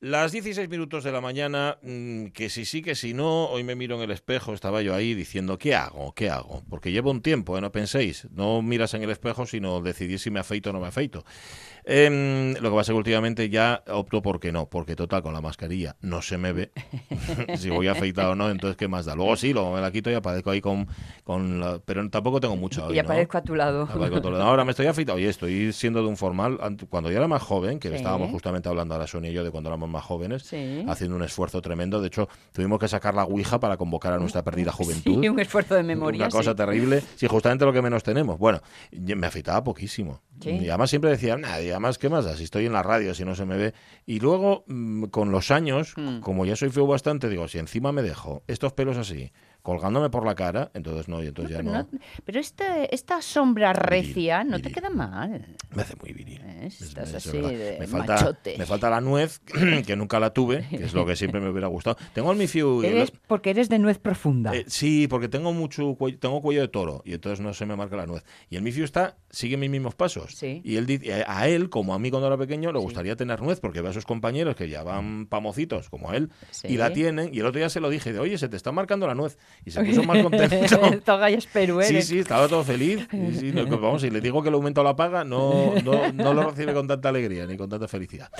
Las 16 minutos de la mañana, mm, que si sí, que si no, hoy me miro en el espejo, estaba yo ahí diciendo, ¿qué hago? ¿Qué hago? Porque llevo un tiempo, ¿eh? no penséis, no miras en el espejo, sino decidir si me afeito o no me afeito. Em, lo que pasa es que últimamente ya opto por que no, porque total, con la mascarilla no se me ve si voy afeitado o no, entonces ¿qué más da? Luego sí, luego me la quito y aparezco ahí con... con la- pero tampoco tengo mucho hoy, Y aparezco ¿no? a tu lado. Aparezco a todo lado. Ahora me estoy afeitado y estoy siendo de un formal. Cuando yo era más joven, que Sí. estábamos justamente hablando ahora Sonia y yo de cuando éramos más jóvenes, Sí. haciendo un esfuerzo tremendo. De hecho, tuvimos que sacar la Ouija para convocar a nuestra perdida juventud. Sí, un esfuerzo de memoria. Una cosa terrible. Sí, justamente lo que menos tenemos. Bueno, me afeitaba poquísimo. Sí. Y además siempre decía, nada, y además, ¿qué más da? Si estoy en la radio, si no se me ve. Y luego, mm, con los años, Mm. como ya soy feo bastante, digo, si encima me dejo estos pelos así, colgándome por la cara, entonces no, y entonces ya Pero, no. no- pero esta, esta sombra recia no te queda mal. Me hace muy viril. Es- Estás es así de me falta, machote. me falta la nuez, que nunca la tuve, que es lo que siempre me hubiera gustado. Tengo el Mifiu... el- Eres, porque eres de nuez profunda. eh, sí, porque tengo mucho cuello, tengo cuello de toro y entonces no se me marca la nuez. Y el Mifiu está, sigue mis mismos pasos. Sí. Y él dice, a él, como a mí cuando era pequeño, le gustaría tener nuez porque ve a sus compañeros que ya van pamocitos como él Sí. y la tienen. Y el otro día se lo dije, de, oye, se te está marcando la nuez. Y se puso más contento. Toga y espero Sí, sí, estaba todo feliz. Y sí, no, vamos, si le digo que le aumento la paga, no, no, no lo recibe con tanta alegría ni con tanta felicidad.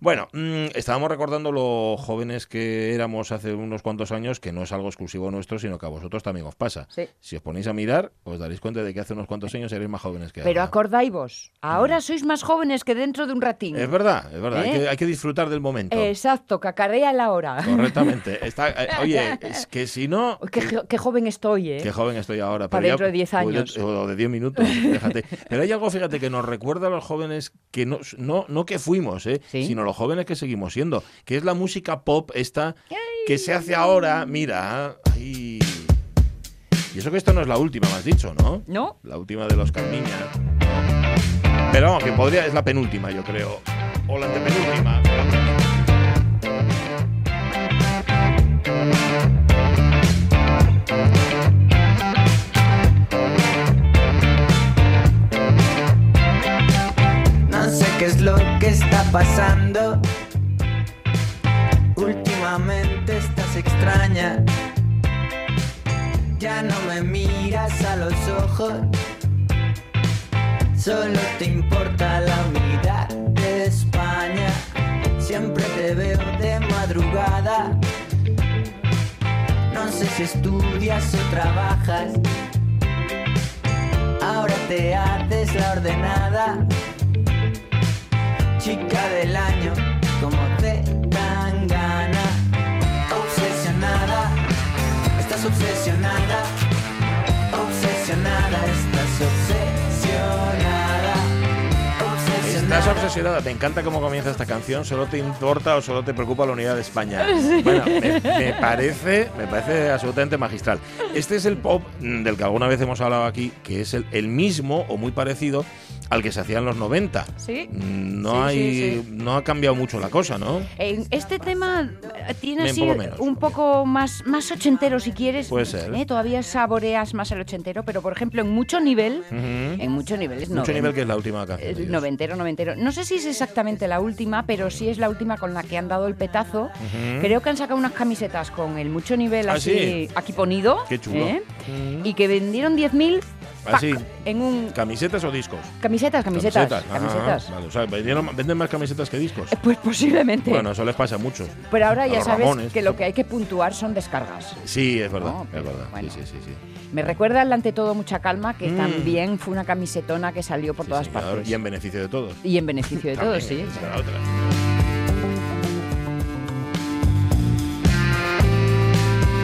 Bueno, mm, estábamos recordando lo jóvenes que éramos hace unos cuantos años, que no es algo exclusivo nuestro, sino que a vosotros también os pasa. Sí. Si os ponéis a mirar, os daréis cuenta de que hace unos cuantos años erais más jóvenes que Pero ahora. acordáis vos, ahora sois más jóvenes que dentro de un ratín. Es verdad, es verdad. Hay, ¿Eh? que, hay que disfrutar del momento. Exacto, cacarea la hora. Correctamente. Está, eh, oye, es que si no... Qué, jo- qué joven estoy, ¿eh? Qué joven estoy ahora. Para ya- dentro de 10 o años. O de 10 minutos, fíjate. Pero hay algo, fíjate, que nos recuerda a los jóvenes que no, no, no que fuimos, ¿eh? Sí. sino los jóvenes que seguimos siendo, que es la música pop esta que se hace ahora, mira, ay. Y eso que esto no es la última, me has dicho, ¿no? ¿No? La última de los Carmiña. Pero vamos, que podría, es la penúltima, yo creo. O la antepenúltima. Qué es lo que está pasando. Últimamente estás extraña. Ya no me miras a los ojos. Solo te importa la unidad de España. Siempre te veo de madrugada. No sé si estudias o trabajas. Ahora te haces la ordenada. Chica del año, como te dan gana. Obsesionada, estás obsesionada. Obsesionada, estás obsesionada. Obsesionada. Estás obsesionada. Me encanta cómo comienza esta canción. Solo te importa o solo te preocupa la unidad de España. Bueno, me, me parece, me parece absolutamente magistral. Este es el pop del que alguna vez hemos hablado aquí, que es el, el mismo o muy parecido al que se hacía en los 90. Sí. Mm, No Sí, hay, sí, sí. no ha cambiado mucho la cosa, ¿no? En este tema tiene Un así poco menos, un poco más, más ochentero si quieres. Puede ser. ¿eh? Todavía saboreas más el ochentero, pero por ejemplo en mucho nivel, Ujú. en mucho nivel es Mucho noven- nivel que es la última canción. eh, noventero, noventero. No sé si es exactamente la última, pero sí es la última con la que han dado el petazo. Creo que han sacado unas camisetas con el mucho nivel ¿Ah, así sí? aquí ponido. Qué chulo. ¿eh? Y que vendieron 10.000 ¿Ah, pack sí? en un... ¿Camisetas o discos? Camisetas, camisetas, ajá, camisetas. vale, o sea, vendieron- venden más camisetas que discos. Eh, Pues posiblemente. Bueno, eso les pasa a muchos. Pero ahora a ya sabes Ramones. que lo que hay que puntuar son descargas. Sí, es verdad, No, es verdad. bueno. Sí, sí, sí, sí. Me recuerda al ante todo mucha calma, que Mm. también fue una camisetona que salió por todas señor, partes. Y en beneficio de todos. Y en beneficio de todos, sí.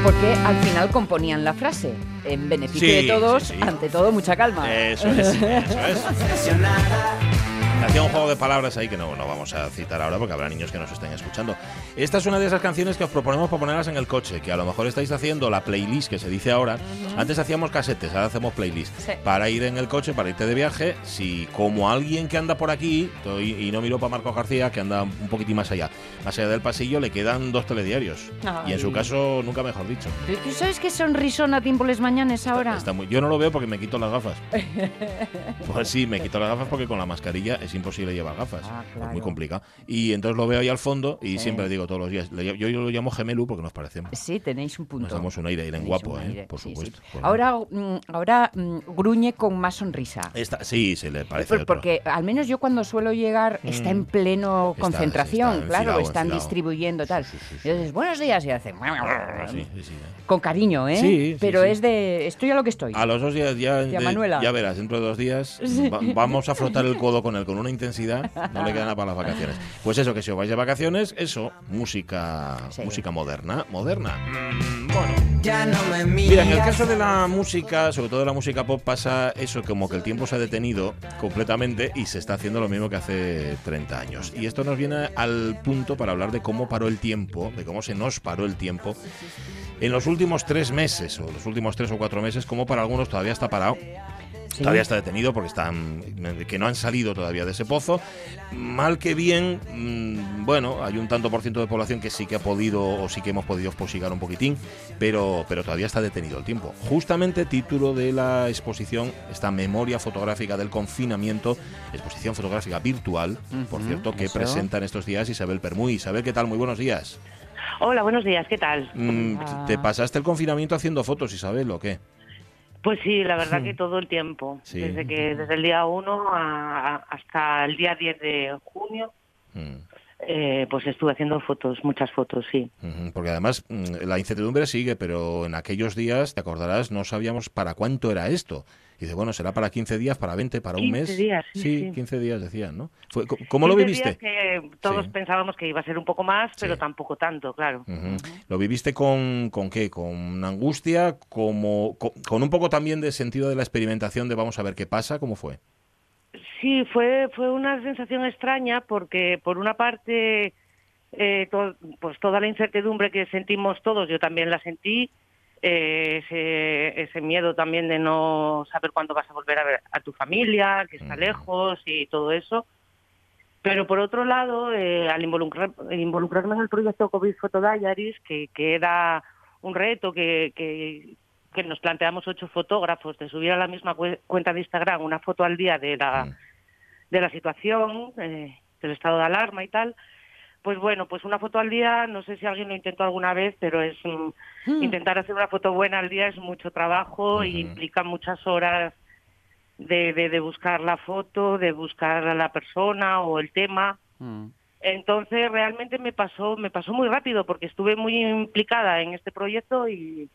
Porque al final componían la frase. En beneficio Sí, de todos, sí, sí. ante todo mucha calma. Eso es, eso es. Hacía un juego de palabras ahí que no, no vamos a citar ahora porque habrá niños que nos estén escuchando. Esta es una de esas canciones que os proponemos para ponerlas en el coche, que a lo mejor estáis haciendo la playlist que se dice ahora. Antes hacíamos casetes, ahora hacemos playlist. Sí. Para ir en el coche, para irte de viaje, si como alguien que anda por aquí, estoy- y no miro para Marco García, que anda un poquitín más allá, más allá del pasillo, le quedan dos telediarios. Y en su Ay. caso, nunca mejor dicho. ¿Tú sabes qué sonrisona tiempo les mañanes ahora? Está muy- yo no lo veo porque me quito las gafas. Pues sí, me quito las gafas porque con la mascarilla es imposible llevar gafas. Ah, Es muy claro. complicado. Y entonces lo veo ahí al fondo y Sí. siempre le digo todos los días. Yo, yo lo llamo gemelu porque nos parecemos. Sí, tenéis un punto. Nos damos un aire, guapo, ¿eh? por sí, sí. supuesto. Pues Ahora, mm, ahora mm, gruñe con más sonrisa. Esta, sí, se le parece. Por- porque al menos yo cuando suelo llegar está en pleno Está- concentración, está claro, enfilado, están enfilado. distribuyendo tal. Y entonces, buenos días y hacen Ah, ¿eh? con cariño, ¿eh? Pero es de estoy a lo que estoy. A los dos días ya, Tía de- Manuela. ya verás, dentro de dos días va- vamos a frotar el codo con él con una intensidad, no le queda nada para las vacaciones. Pues eso, que si os vais de vacaciones, eso, música, Sí. música moderna, moderna. Mm, bueno. Ya no me miras. Mira, en el caso de la música, sobre todo de la música pop, pasa eso, como que el tiempo se ha detenido completamente y se está haciendo lo mismo que hace 30 años. Y esto nos viene al punto para hablar de cómo paró el tiempo, de cómo se nos paró el tiempo en los últimos tres meses, o los últimos tres o cuatro meses, como para algunos todavía está parado. Sí. Todavía está detenido porque están que no han salido todavía de ese pozo. Mal que bien, mm, bueno, hay un tanto por ciento de población que sí que ha podido o sí que hemos podido posigar un poquitín, pero, pero todavía está detenido el tiempo. Justamente título de la exposición, esta memoria fotográfica del confinamiento, exposición fotográfica virtual, por cierto, que eso. presenta en estos días Isabel Permuy. Isabel, ¿qué tal? Muy buenos días. Hola, buenos días, ¿qué tal? Mm. ¿Te pasaste el confinamiento haciendo fotos, Isabel, o qué? Pues sí, la verdad que todo el tiempo, Sí. desde que desde el día 1 a- a- hasta el día 10 de junio, Mm. eh, pues estuve haciendo fotos, muchas fotos, sí. Porque además mm, la incertidumbre sigue, pero en aquellos días, te acordarás, no sabíamos para cuánto era esto. Y dice, bueno, será para 15 días, para 20, para un 15 mes. días, sí, sí. 15 días decían, ¿no? Fue, ¿Cómo lo 15 viviste? que todos Sí. pensábamos que iba a ser un poco más, pero Sí. tampoco tanto, claro. Ujú. ¿Lo viviste con, con qué? ¿Con angustia? Como, con, con un poco también de sentido de la experimentación de vamos a ver qué pasa? ¿Cómo fue? Sí, fue fue una sensación extraña porque por una parte eh, to- pues toda la incertidumbre que sentimos todos, yo también la sentí, eh, ese, ese miedo también de no saber cuándo vas a volver a ver a tu familia, que está lejos y todo eso. Pero por otro lado, eh, al involucrar- involucrarme en el proyecto COVID Photo Diaries, que, que era un reto que, que, que nos planteamos ocho fotógrafos de subir a la misma cue- cuenta de Instagram una foto al día de la, Mm. de la situación, eh, del estado de alarma y tal, pues bueno, pues una foto al día, no sé si alguien lo intentó alguna vez, pero es mm, Mm. intentar hacer una foto buena al día es mucho trabajo y implica muchas horas de, de, de buscar la foto, de buscar a la persona o el tema. Mm. Entonces realmente me pasó, me pasó muy rápido porque estuve muy implicada en este proyecto y,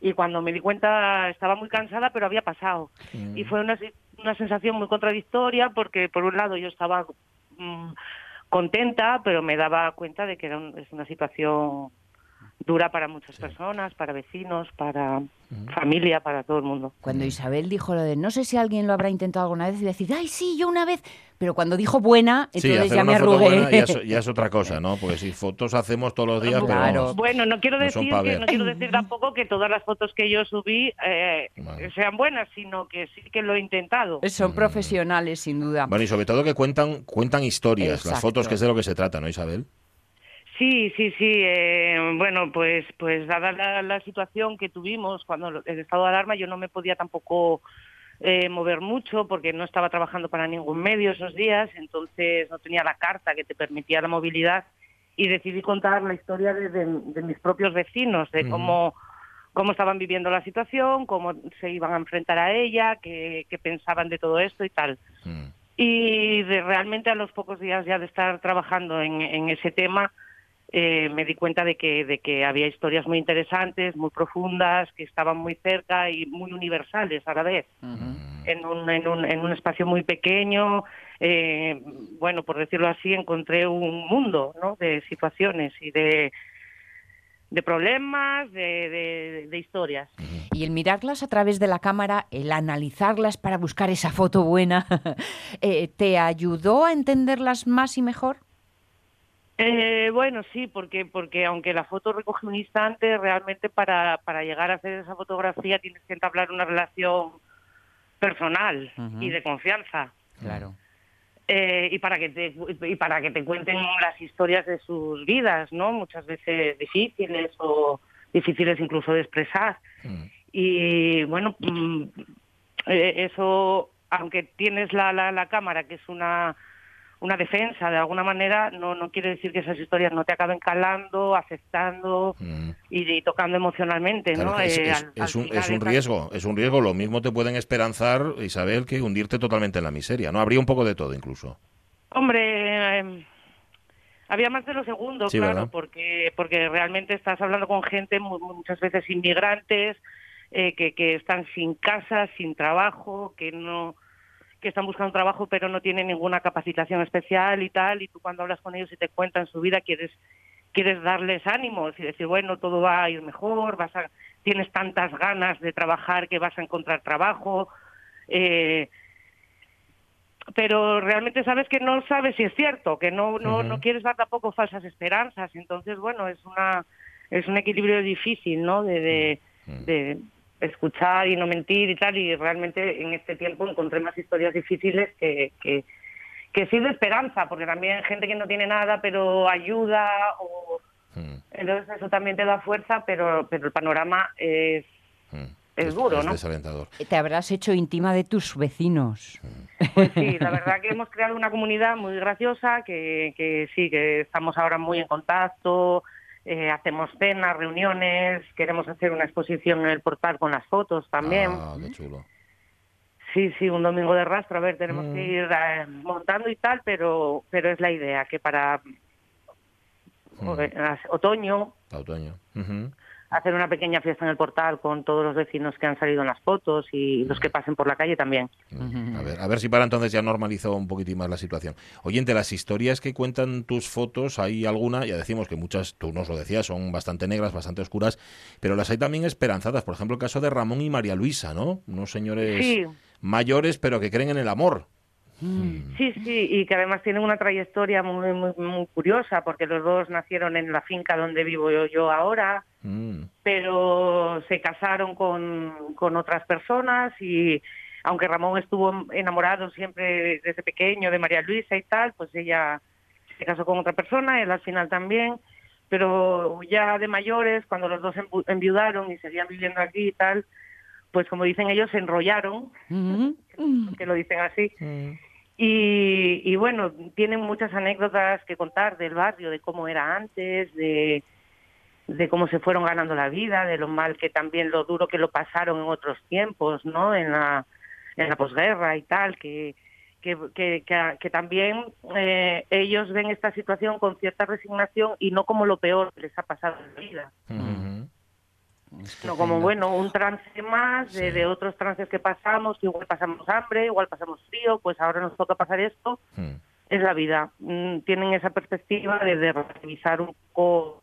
y cuando me di cuenta estaba muy cansada, pero había pasado. Mm. Y fue una, una sensación muy contradictoria porque por un lado yo estaba mm, contenta, pero me daba cuenta de que era un- es una situación dura para muchas personas, para vecinos, para familia, para todo el mundo. Cuando Isabel dijo lo de no sé si alguien lo habrá intentado alguna vez y decir, ay, sí, yo una vez, pero cuando dijo buena, Sí, entonces hacer ya una me foto arrugué. buena ya es, ya es otra cosa, ¿no? Porque si fotos hacemos todos los días, pero Claro. vamos, Bueno, no quiero No son decir pa' que ver. no quiero decir tampoco que todas las fotos que yo subí eh, Vale. sean buenas, sino que sí que lo he intentado. Son profesionales, sin duda. Bueno, y sobre todo que cuentan, cuentan historias, las fotos, que es de lo que se trata, ¿no, Isabel? Sí, sí, sí. eh, bueno, pues, pues dada la, la situación que tuvimos cuando el estado de alarma, yo no me podía tampoco eh, mover mucho porque no estaba trabajando para ningún medio esos días, entonces no tenía la carta que te permitía la movilidad y decidí contar la historia de, de- de mis propios vecinos, de cómo cómo estaban viviendo la situación, cómo se iban a enfrentar a ella, qué, qué pensaban de todo esto y tal. Mm. Y de, realmente a los pocos días ya de estar trabajando en, en ese tema, eh, me di cuenta de que, de que había historias muy interesantes, muy profundas, que estaban muy cerca y muy universales a la vez, en un, en un, en un espacio muy pequeño. eh, bueno, por decirlo así, encontré un mundo ¿no? de situaciones y de, de problemas, de, de- de historias. Y el mirarlas a través de la cámara, el analizarlas para buscar esa foto buena, eh, ¿te ayudó a entenderlas más y mejor? Eh, bueno, sí, porque porque aunque la foto recoge un instante, realmente para, para llegar a hacer esa fotografía tienes que entablar una relación personal y de confianza. Claro. Eh, y para que te y para que te cuenten las historias de sus vidas, ¿no? Muchas veces difíciles o difíciles incluso de expresar. Mm. Y bueno, mm, eh, eso, aunque tienes la, la, la cámara, que es una una defensa de alguna manera no no quiere decir que esas historias no te acaben calando afectando Mm. y, y tocando emocionalmente Claro, no es, Eh, es- al- es al un, es un riesgo, es un riesgo. Lo mismo te pueden esperanzar, Isabel, que hundirte totalmente en la miseria. ¿No? Habría un poco de todo incluso. Hombre, eh, había más de lo segundo, Sí, claro, ¿verdad? porque porque realmente estás hablando con gente mu- muchas veces inmigrantes eh, que, que están sin casa, sin trabajo, que no que están buscando trabajo pero no tienen ninguna capacitación especial y tal, y tú cuando hablas con ellos y te cuentan su vida quieres quieres darles ánimos y decir, bueno, todo va a ir mejor, vas a, tienes tantas ganas de trabajar que vas a encontrar trabajo, eh, pero realmente sabes que no sabes si es cierto, que no no, no quieres dar tampoco falsas esperanzas, entonces bueno es una es un equilibrio difícil, ¿no? De, de, de escuchar y no mentir y tal y realmente en este tiempo encontré más historias difíciles que que que sí de esperanza, porque también hay gente que no tiene nada pero ayuda o Mm, entonces eso también te da fuerza, pero pero el panorama es mm. Es duro, ¿no? desalentador. Te habrás hecho íntima de tus vecinos. Pues sí, la verdad que hemos creado una comunidad muy graciosa, que, que sí, que estamos ahora muy en contacto, eh, hacemos cenas, reuniones, queremos hacer una exposición en el portal con las fotos también. Ah, qué chulo. Sí, sí, un domingo de rastro, a ver, tenemos Mm. que ir eh, montando y tal, pero, pero es la idea, que para Mm. eh, otoño Para otoño. Hacer una pequeña fiesta en el portal con todos los vecinos que han salido en las fotos y los que pasen por la calle también. A ver, a ver si para entonces ya normalizó un poquitín más la situación. Oye, entre las historias que cuentan tus fotos, hay alguna, ya decimos que muchas, tú nos lo decías, son bastante negras, bastante oscuras, pero las hay también esperanzadas. Por ejemplo, el caso de Ramón y María Luisa, ¿no? Unos señores Sí. mayores, pero que creen en el amor. Sí, sí, y que además tienen una trayectoria muy, muy, muy curiosa, porque los dos nacieron en la finca donde vivo yo, yo ahora, Mm, pero se casaron con, con otras personas y aunque Ramón estuvo enamorado siempre desde pequeño de María Luisa y tal, pues ella se casó con otra persona, él al final también, pero ya de mayores, cuando los dos enviudaron y seguían viviendo aquí y tal, pues como dicen ellos, se enrollaron, Ujú. que lo dicen así, y, y bueno, tienen muchas anécdotas que contar del barrio, de cómo era antes, de, de cómo se fueron ganando la vida, de lo mal que también, lo duro que lo pasaron en otros tiempos, ¿no? En la, en la posguerra y tal, que, que, que, que, que también eh, ellos ven esta situación con cierta resignación y no como lo peor que les ha pasado en la vida, ujú. Sino como, bueno, un trance más de, Sí. de otros trances que pasamos, que igual pasamos hambre, igual pasamos frío, pues ahora nos toca pasar esto, Mm. es la vida. Mm, Tienen esa perspectiva de, de relativizar un poco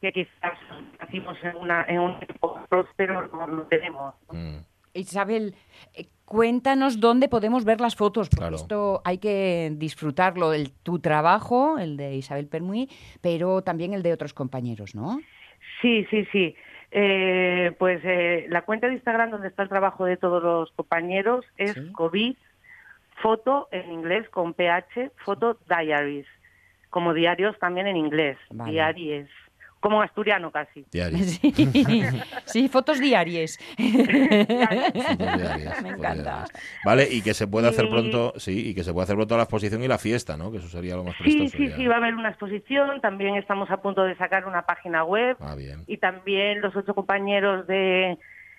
que quizás nacimos en, una, en un tiempo próspero, no lo tenemos. ¿no? Mm. Isabel, eh, cuéntanos dónde podemos ver las fotos, porque Claro. esto hay que disfrutarlo, el, tu trabajo, el de Isabel Permuy, pero también el de otros compañeros, ¿no? Sí, sí, sí. Eh, pues eh, la cuenta de Instagram donde está el trabajo de todos los compañeros es Sí. COVID foto en inglés con PH, foto diaries, como diarios también en inglés, Vale. diaries, como asturiano casi. Diario. Sí, sí, fotos diarias. Fotos diarias, Me fotos encanta. diarias. Vale, y que se puede hacer Y- pronto, sí, y que se puede hacer pronto la exposición y la fiesta, ¿no? Que eso sería lo más Sí, sí, ya. sí, va a haber una exposición, también estamos a punto de sacar una página web Ah, bien. y también los ocho compañeros de,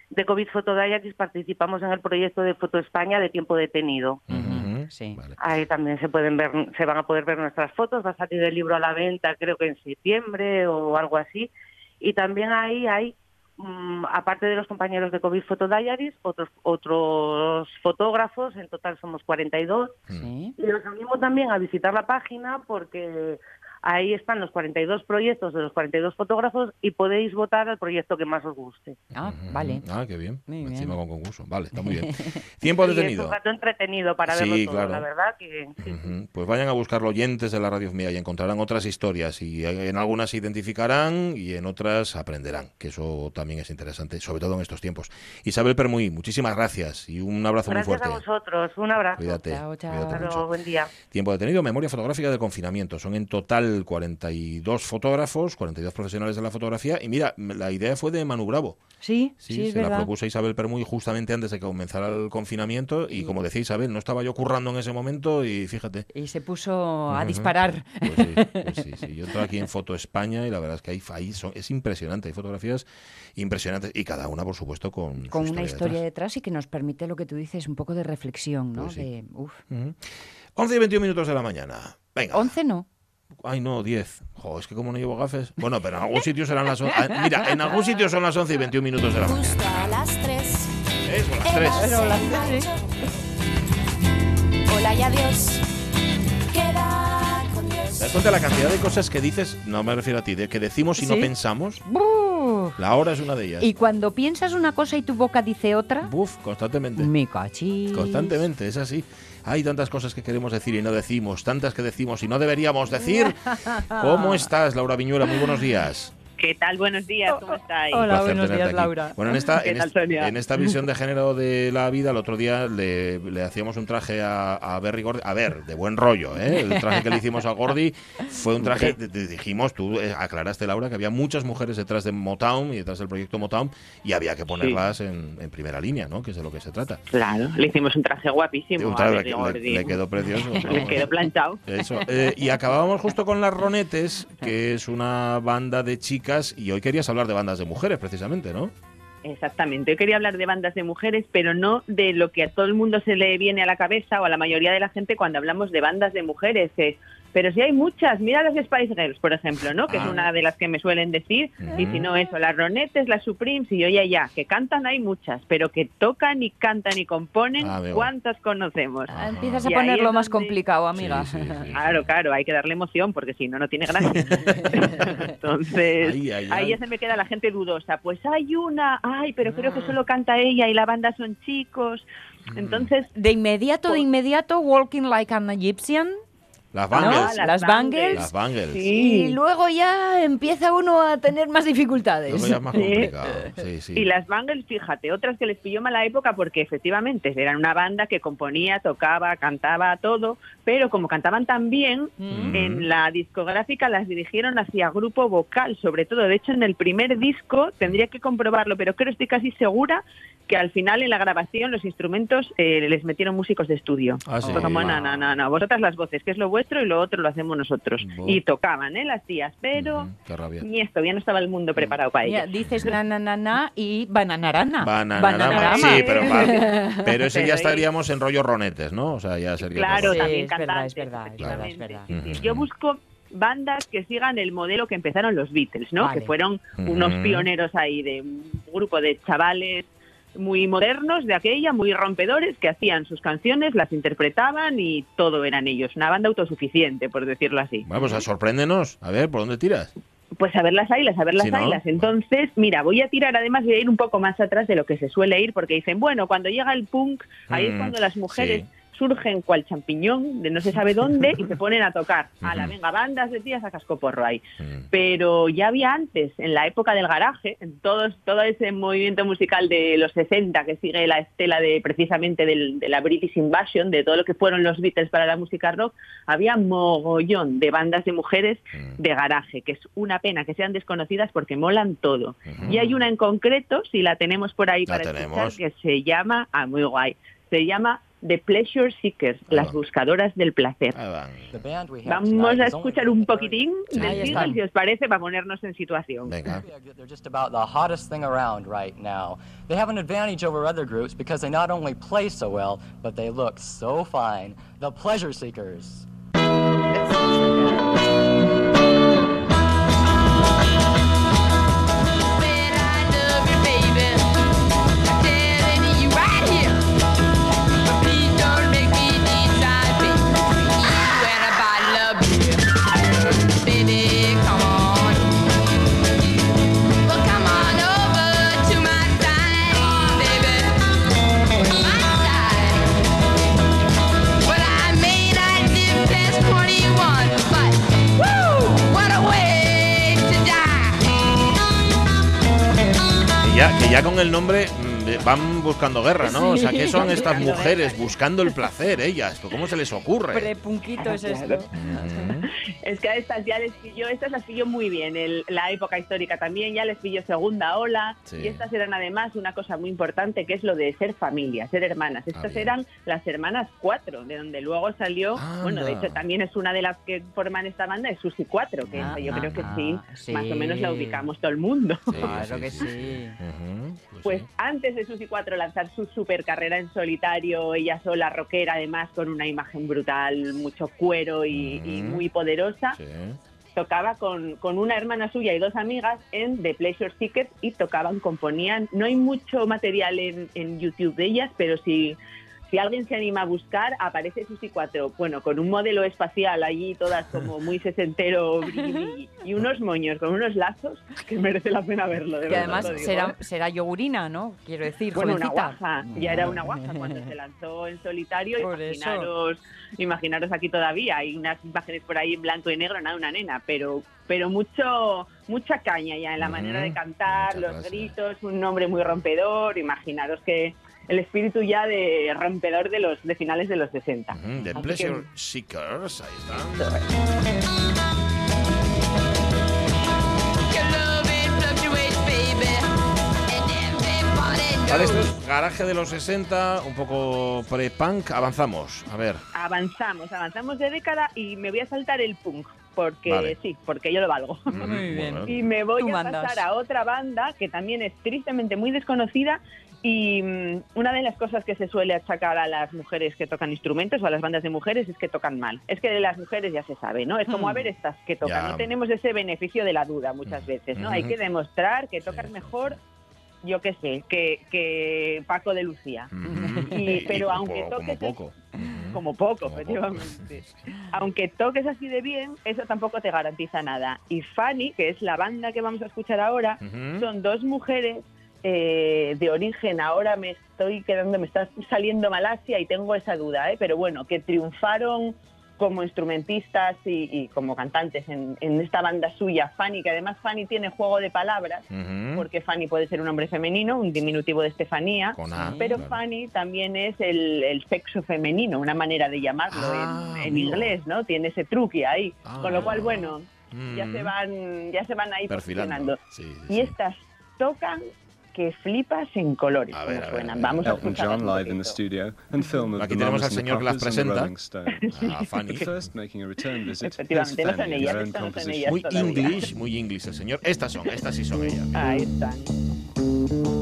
de COVID Photo Diaries participamos en el proyecto de Foto España de tiempo detenido. Ujú. sí. Vale. Ahí también se pueden ver, se van a poder ver nuestras fotos, va a salir el libro a la venta creo que en septiembre o algo así. Y también ahí hay, mm, aparte de los compañeros de COVID Photo Diaries, otros, otros fotógrafos, en total somos 42. sí. Y os animo también a visitar la página porque ahí están los 42 proyectos de los 42 fotógrafos y podéis votar al proyecto que más os guste. Ah, vale. Ah, qué bien. Muy Encima bien. con concurso. Vale, está muy bien. Tiempo Y es detenido. un rato entretenido para Sí, verlo todo, claro. la verdad que... sí. Ujú. Pues vayan a buscarlo oyentes de la radio mía y encontrarán otras historias y en algunas se identificarán y en otras aprenderán, que eso también es interesante, sobre todo en estos tiempos. Isabel Permuy, muchísimas gracias y un abrazo Gracias muy a fuerte. vosotros, un abrazo. Cuídate. Chao, chao. cuídate Hasta luego, buen día. Tiempo detenido, memoria fotográfica del confinamiento. Son en total total 42 fotógrafos, 42 profesionales de la fotografía. Y mira, la idea fue de Manu Bravo. Sí, sí, es se la propuso Isabel Permuy justamente antes de que comenzara el confinamiento. Y como decía Isabel, no estaba yo currando en ese momento y fíjate. Y se puso a disparar. Pues sí, pues sí, sí. Yo entro aquí en Foto España y la verdad es que ahí, ahí son- es impresionante. Hay fotografías impresionantes y cada una, por supuesto, con, su Con una historia detrás. detrás y que nos permite lo que tú dices, un poco de reflexión, ¿no? Pues sí. De, uf, Ujú. 11 y 21 minutos de la mañana. Venga. 11 no. Ay, no, 10. Jo, es que como no llevo gafes. Bueno, pero en algún sitio serán las 11. Ah, Mira, en algún sitio son las 11 y 21 minutos de la mañana. Justo a las 3. ¿Eh? Son las 3. Pero las tres, Hola y adiós. Queda con Dios. ¿Te das cuenta de la cantidad de cosas que dices? No me refiero a ti, de que decimos y no Sí. pensamos. Buf. La hora es una de ellas. Y cuando piensas una cosa y tu boca dice otra, Buf, constantemente. me cachis. Constantemente, es así. Hay tantas cosas que queremos decir y no decimos, tantas que decimos y no deberíamos decir. ¿Cómo estás, Laura Viñuela? Muy buenos días. ¿Qué tal? Buenos días, ¿cómo estáis? Hola, Un placer buenos días, aquí. Laura. Bueno, en esta, ¿Qué en, tal, est- Sonia? en esta visión de género de la vida, el otro día le, le hacíamos un traje a, a Berry Gordy. A ver, de buen rollo, ¿eh? El traje que le hicimos a Gordy fue un traje, te- te dijimos, tú eh, aclaraste, Laura, que había muchas mujeres detrás de Motown y detrás del proyecto Motown y había que ponerlas en, en primera línea, ¿no? Que es de lo que se trata. Claro, le hicimos un traje guapísimo. Un a traje Berry le- Gordy. le quedó precioso, Le quedó planchado. Eso. Eh, y acabábamos justo con Las Ronetes, que es una banda de chicas, y hoy querías hablar de bandas de mujeres, precisamente, ¿no? Exactamente. Yo quería hablar de bandas de mujeres, pero no de lo que a todo el mundo se le viene a la cabeza o a la mayoría de la gente cuando hablamos de bandas de mujeres. que- pero si hay muchas, mira las Spice Girls, por ejemplo, ¿no? Que Ah. es una de las que me suelen decir. Y si no eso, las Ronettes, las Supremes y yo ya ya, que cantan hay muchas, pero que tocan y cantan y componen, Ah. ¿cuántas conocemos? Ah, Empiezas a Y ahí ponerlo más complicado, amiga. Sí, sí, sí. Claro, claro, hay que darle emoción porque si no, no tiene gracia. Entonces, Ay, ay, ahí ay. ya se me queda la gente dudosa. Pues hay una, ay, pero creo que solo canta ella y la banda son chicos. Mm. Entonces, De inmediato, de inmediato, Walking Like an Egyptian. Las ¿no? Bangles. las Las Bangles. Las Bangles. sí. Y luego ya empieza uno a tener más dificultades. Luego ya es más complicado. Sí, sí. Y las Bangles, fíjate, otras que les pilló mala época porque efectivamente eran una banda que componía, tocaba, cantaba, todo, pero como cantaban tan bien, Mm. en la discográfica las dirigieron hacia grupo vocal, sobre todo. De hecho, en el primer disco, tendría que comprobarlo, pero creo, estoy casi segura que al final en la grabación los instrumentos eh, les metieron músicos de estudio. Ah, sí. Como, no, no, no, no, vosotras las voces, que es lo vuestro, y lo otro lo hacemos nosotros. Bo. Y tocaban, ¿eh? Las tías, pero Qué rabia. ni esto, ya no estaba el mundo preparado para ello. dices na na na na y bananarana. Bananarama. Bananarama. Sí, pero, pero ese Pero ya estaríamos en rollo ronetes, ¿no? O sea, ya sería. Claro, Sí, es verdad, cantantes. es verdad, es verdad, es verdad. Yo busco bandas que sigan el modelo que empezaron los Beatles, ¿no? Vale. Que fueron unos pioneros ahí de un grupo de chavales muy modernos de aquella, muy rompedores, que hacían sus canciones, las interpretaban y todo eran ellos. Una banda autosuficiente, por decirlo así. Bueno, pues a sorpréndenos. A ver, ¿por dónde tiras? Pues a ver las ailas, a ver las Sí, ¿no? ailas. Entonces, mira, voy a tirar, además voy a ir un poco más atrás de lo que se suele ir, porque dicen, bueno, cuando llega el punk, ahí Mm, es cuando las mujeres sí. Surgen cual champiñón de no se sabe dónde y se ponen a tocar. A la venga, bandas de tías a cascoporro ahí. Pero ya había antes, en la época del garaje, en todos, todo ese movimiento musical de los 60 que sigue la estela de precisamente del- de la British Invasion, de todo lo que fueron los Beatles para la música rock, había mogollón de bandas de mujeres de garaje, que es una pena que sean desconocidas porque molan todo. Y hay una en concreto, si la tenemos por ahí La para tenemos. escuchar, que se llama, ah, muy guay, se llama The Pleasure Seekers, Ahí las va. buscadoras del placer. Vamos a escuchar un poquitín del si os parece, para ponernos en situación. Venga. They're just about the hottest thing around right now. They have an advantage over other groups because they not only play so well, but they look so fine. The Pleasure Seekers. Ya, que ya con el nombre van buscando guerra, ¿no? o sea, ¿qué son estas mujeres buscando el placer, ellas? ¿Cómo se les ocurre? Prepunquito es esto. Es que a estas ya les pilló, estas las pilló muy bien, el- la época histórica también, ya les pilló segunda ola, Sí. y estas eran además una cosa muy importante que es lo de ser familia, ser hermanas. Estas Ah, bien. eran las hermanas cuatro, de donde luego salió, bueno, de hecho también es una de las que forman esta banda, es Susi 4, que Ah, esa yo creo que ah, sí, sí. más o menos la ubicamos todo el mundo. Sí, Claro que sí. pues Pues antes de Susi 4 lanzar su super carrera en solitario, ella sola, rockera, además con una imagen brutal, mucho cuero y, muy poderosa, Sí. tocaba con, con una hermana suya y dos amigas en The Pleasure Seekers y tocaban, componían. No hay mucho material en, en YouTube de ellas, pero si, si alguien se anima a buscar, aparece Susi 4, bueno, con un modelo espacial allí, todas como muy sesentero brilli, y unos moños con unos lazos que merece la pena verlo. De Y verdad, además será, ¿eh? será yogurina, ¿no? Quiero decir, Bueno, una guaja, ya era una guaja cuando se lanzó en solitario. Por eso. Imaginaros, imaginaros aquí todavía, hay unas imágenes por ahí en blanco y negro, nada, una nena, pero pero mucho mucha caña ya en la manera de cantar, los gracias. gritos, un nombre muy rompedor, imaginaros que el espíritu ya de rompedor de los de finales de los 60. Ujú, The Así Pleasure que- Seekers, ahí everybody Vale, esto es garaje de los 60, un poco pre-punk. Avanzamos, a ver. Avanzamos, avanzamos de década y me voy a saltar el punk, porque Vale. sí, porque yo lo valgo. Muy bien. Y me voy Tú a mandas. pasar a otra banda que también es tristemente muy desconocida y mm, una de las cosas que se suele achacar a las mujeres que tocan instrumentos o a las bandas de mujeres es que tocan mal. Es que de las mujeres ya se sabe, ¿no? Es como Hmm. a ver estas que tocan. Ya. No tenemos ese beneficio de la duda muchas veces, ¿no? Hay Ujú. que demostrar que tocas Sí. mejor, yo qué sé, que, que Paco de Lucía. Y- pero aunque toques Como poco. Como poco, Como poco. efectivamente. Aunque toques así de bien, eso tampoco te garantiza nada. Y Fanny, que es la banda que vamos a escuchar ahora, son dos mujeres eh, de origen. Ahora me estoy quedando, me está saliendo Malasia y tengo esa duda, ¿eh? pero bueno, que triunfaron como instrumentistas y, y como cantantes en, en esta banda suya, Fanny, que además Fanny tiene juego de palabras, Ujú. porque Fanny puede ser un nombre femenino, un diminutivo de Estefanía, A, pero claro. Fanny también es el, el sexo femenino, una manera de llamarlo Ah, en, en inglés, ¿no? Tiene ese truque ahí. Ah. Con lo cual, bueno, ya se van, ya se van ahí Perfilando. Sí, sí, Y sí. estas tocan que flipas en colores, A ver, ver. Vamos a Elton escucharlas John un live in the poquito. studio and film of Aquí the tenemos al señor que las presenta. Rolling Stones. A Fanny. First making a return visit, here's Efectivamente, no son ellas, no son ellas. Muy todavía. English, muy English el señor. Estas son, estas sí son ellas. Ahí están.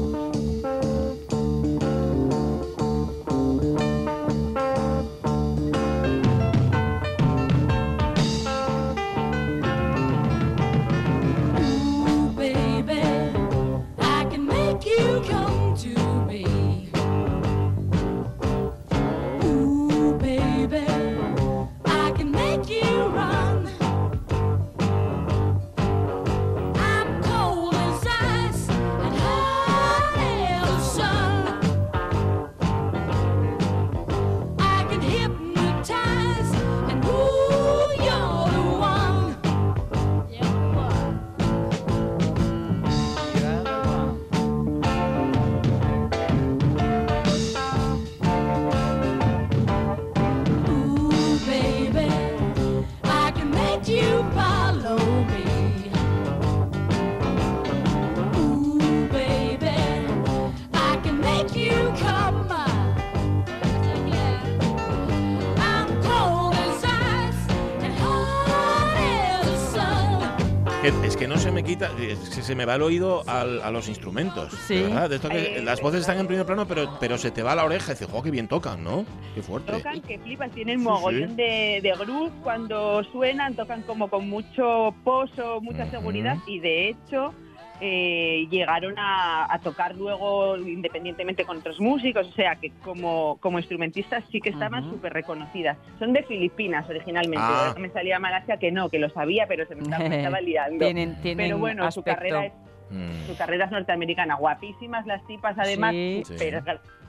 No se me se va el oído al- a los instrumentos. Sí. de ¿verdad? De esto que Eh, las voces están en primer plano, pero, pero se te va a la oreja y dices, jo, qué bien tocan, ¿no? Qué fuerte. Tocan que flipas, tienen Sí, mogollón sí. De, de groove cuando suenan, tocan como con mucho pozo, mucha seguridad y de hecho eh, llegaron a, a tocar luego independientemente con otros músicos, o sea que como, como instrumentistas sí que estaban Ujú. súper reconocidas. Son de Filipinas originalmente, Ah. Me salía Malasia que no, que lo sabía, pero se me estaba, me estaba liando. Tienen, tienen pero bueno, su carrera es Mm. su carrera es norteamericana, guapísimas las tipas además, Sí.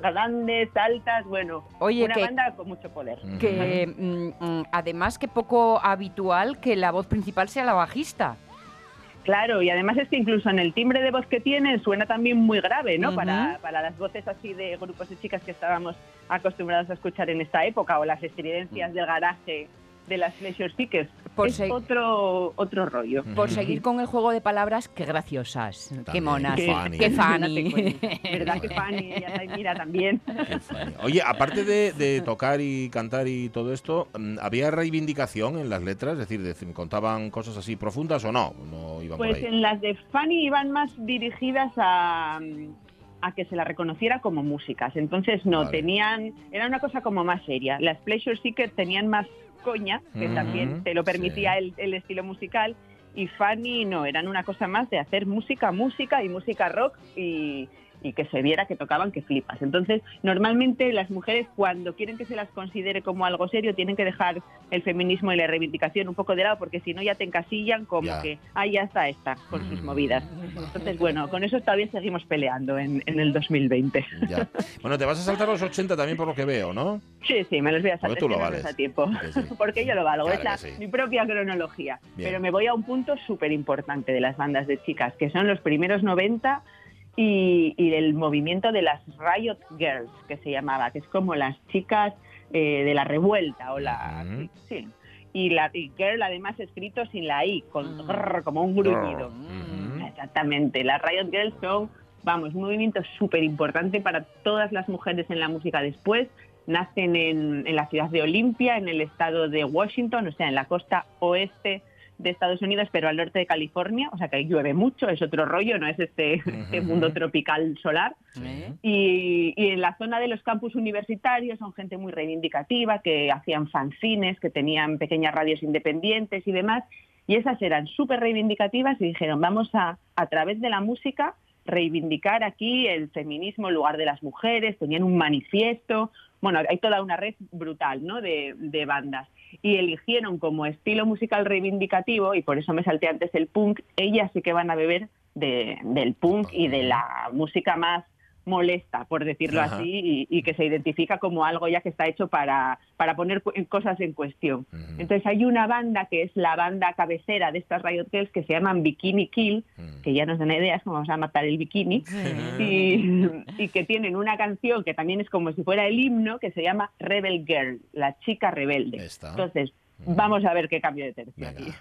grandes, altas, bueno, Oye, una que, banda con mucho poder. Que mm, mm, además que poco habitual que la voz principal sea la bajista. Claro, y además es que incluso en el timbre de voz que tienen suena también muy grave, ¿no? Para, para las voces así de grupos de chicas que estábamos acostumbrados a escuchar en esta época, o las estridencias del garaje de las Pleasure Seekers. Por es otro, otro rollo. Por seguir con el juego de palabras, qué graciosas, qué monas, qué funny. qué funny. cuento. ¿Verdad que Fanny? Mira también. Oye, aparte de, de tocar y cantar y todo esto, mm, ¿había reivindicación en las letras? Es decir, decir, ¿contaban cosas así profundas o no? No iban Pues por ahí. en las de Fanny iban más dirigidas a, a que se la reconociera como músicas. Entonces no, Vale. tenían, era una cosa como más seria. Las Pleasure Seekers tenían más coña, que también te lo permitía sí. el, el estilo musical, y Fanny no, eran una cosa más de hacer música, música y música rock y, y que se viera que tocaban que flipas. Entonces, normalmente las mujeres cuando quieren que se las considere como algo serio tienen que dejar el feminismo y la reivindicación un poco de lado porque si no ya te encasillan como Ya. que, ah, ya está esta con sus movidas. Entonces, bueno, con eso todavía seguimos peleando en, en el 2020. Ya. Bueno, te vas a saltar los 80 también por lo que veo, ¿no? Sí, sí, me los voy a Porque saltar. tú es lo vales. da tiempo. Sí. Porque yo lo valgo, Claro es la- que sí. mi propia cronología. Bien. Pero me voy a un punto súper importante de las bandas de chicas, que son los primeros 90 y, y el movimiento de las Riot Girls, que se llamaba, que es como las chicas eh, de la revuelta o la... Sí. Y la y girl además escrito sin la I, con Mm. grrr, como un gruñido. Exactamente. Las Riot Girls son, vamos, un movimiento súper importante para todas las mujeres en la música después. Nacen en, en la ciudad de Olimpia, en el estado de Washington, o sea, en la costa oeste de Estados Unidos, pero al norte de California, o sea que ahí llueve mucho, es otro rollo, no es este, este mundo tropical solar. Y, y en la zona de los campus universitarios son gente muy reivindicativa, que hacían fanzines, que tenían pequeñas radios independientes y demás. Y esas eran súper reivindicativas y dijeron, vamos a, a través de la música, reivindicar aquí el feminismo en lugar de las mujeres, tenían un manifiesto. Bueno, hay toda una red brutal ¿no? de, de bandas. Y eligieron como estilo musical reivindicativo, y por eso me salté antes el punk, ellas sí que van a beber de- del punk y de la música más molesta, por decirlo Ajá. así, y, y que se identifica como algo ya que está hecho para, para poner cosas en cuestión. Entonces hay una banda que es la banda cabecera de estas Riot Girls que se llaman Bikini Kill, Mm. que ya nos dan ideas cómo vamos a matar el bikini, y, y que tienen una canción que también es como si fuera el himno, que se llama Rebel Girl, la chica rebelde. Entonces, vamos a ver qué cambio de tercio Venga, aquí.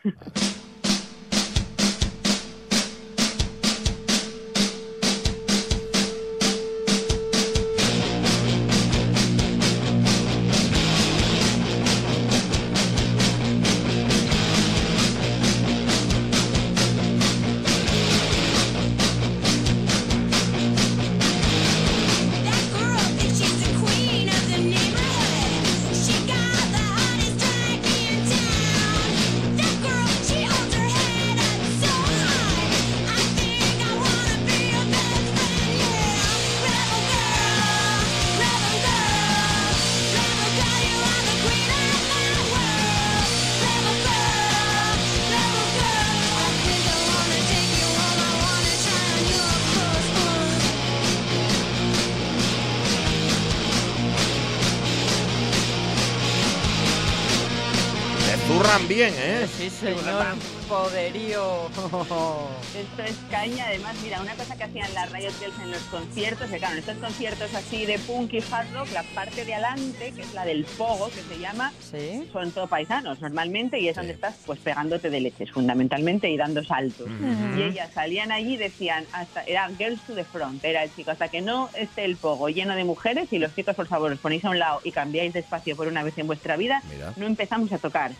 Señor, poderío. Esto es caña, además, mira, una cosa que hacían las Riot Girls en los conciertos, que claro, en estos conciertos así de punk y hard rock, la parte de adelante, que es la del pogo, que se llama, Sí. son todo paisanos normalmente y es Sí. donde estás pues pegándote de leches fundamentalmente y dando saltos. Y ellas salían allí y decían, hasta, era girls to the front, era el chico, hasta que no esté el pogo lleno de mujeres y los chicos por favor os ponéis a un lado y cambiáis de espacio por una vez en vuestra vida, Mira. no empezamos a tocar.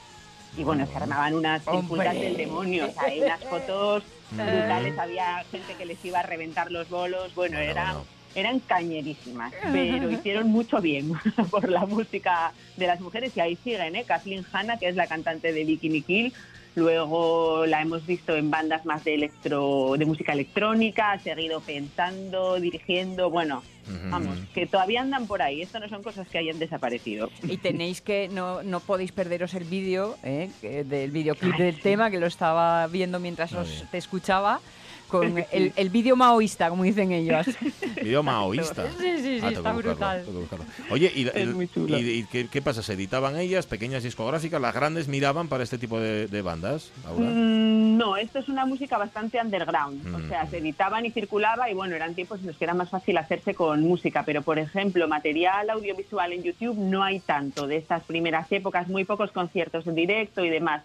Y bueno, se armaban unas circunstancias del demonio, o sea, hay unas fotos brutales, había gente que les iba a reventar los bolos, bueno, Bueno, era, bueno. eran cañerísimas, pero hicieron mucho bien por la música de las mujeres y ahí siguen, ¿eh? Kathleen Hanna, que es la cantante de Bikini Kill, luego la hemos visto en bandas más de electro, de música electrónica, ha seguido pensando, dirigiendo, bueno, vamos, que todavía andan por ahí, esto no son cosas que hayan desaparecido. Y tenéis que, no, no podéis perderos el vídeo, ¿eh? que- del videoclip del tema, que lo estaba viendo mientras os te escuchaba, con el, el vídeo maoísta, como dicen ellos. Video maoísta. Sí, sí, sí, Ah, está brutal. buscarlo. Oye, ¿y, el- qué, qué pasa? ¿Se editaban ellas, pequeñas discográficas? ¿Las grandes miraban para este tipo de, de bandas? Laura? Mm, No, esto es una música bastante underground. Mm. O sea, se editaban y circulaba y bueno, eran tiempos en los que era más fácil hacerse con música. Pero, por ejemplo, material audiovisual en YouTube no hay tanto de estas primeras épocas, muy pocos conciertos en directo y demás.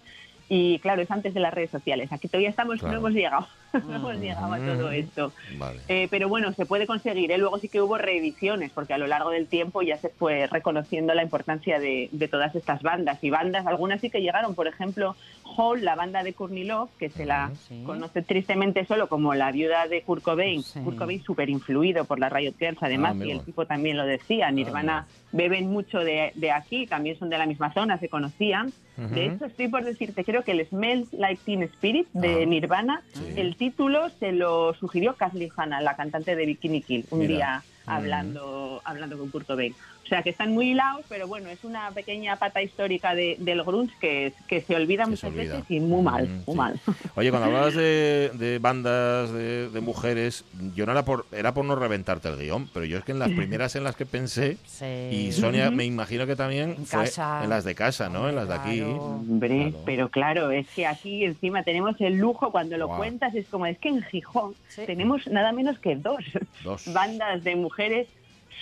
Y claro, es antes de las redes sociales. Aquí todavía estamos, Claro. no hemos llegado, no hemos llegado a todo Mm. esto. Vale. Eh, pero bueno, se puede conseguir. ¿eh? Luego sí que hubo reediciones, porque a lo largo del tiempo ya se fue reconociendo la importancia de, de todas estas bandas. Y bandas, algunas sí que llegaron, por ejemplo, Hall, la banda de Courtney Love, que se la Sí. conoce tristemente solo como la viuda de Kurt Cobain. Sí. Kurt Cobain súper influido por la Riot Girls, además, Ah, y el tipo también lo decía. Nirvana beben mucho de, de aquí, también son de la misma zona, se conocían. De hecho, estoy por decirte, creo que el Smells Like Teen Spirit de Ah. Nirvana, Sí. el título se lo sugirió Kathleen Hanna, la cantante de Bikini Kill, un Mira. día hablando, hablando con Kurt Cobain. O sea, que están muy hilados, pero bueno, es una pequeña pata histórica de- del grunge que, que se olvida Que se muchas olvida. veces y muy mal, Mm, muy sí. mal. Oye, cuando hablabas de, de bandas de, de mujeres, yo no era por, era por no reventarte el guion, pero yo es que en las primeras en las que pensé, Sí. y Sonia me imagino que también En fue casa. en las de casa, ¿no? En las de aquí. Claro. Hombre, Claro. pero claro, es que aquí encima tenemos el lujo, cuando lo cuentas, es como, es que en Gijón Sí. tenemos nada menos que dos Dos. bandas de mujeres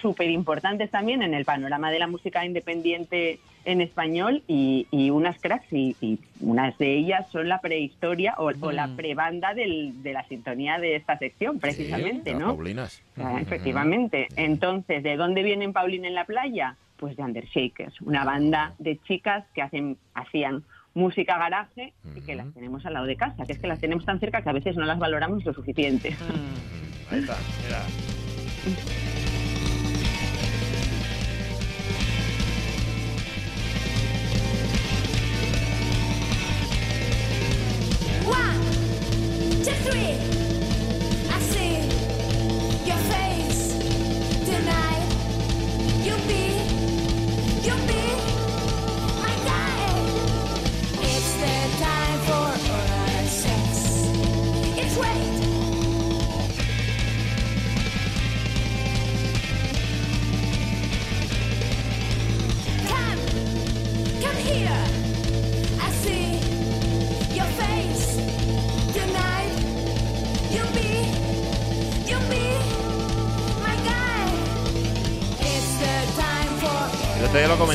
súper importantes también en el panorama de la música independiente en español y, y unas cracks y, y unas de ellas son la prehistoria o, o la Mm. prebanda del- de la sintonía de esta sección precisamente, Sí, ¿no? Paulinas. Ah, efectivamente. Entonces, ¿de dónde vienen Paulina en la playa? Pues de Undershakers, una banda de chicas que hacen, hacían música garaje y que las tenemos al lado de casa, que es que las tenemos tan cerca que a veces no las valoramos lo suficiente. Mm. Ahí está, mira.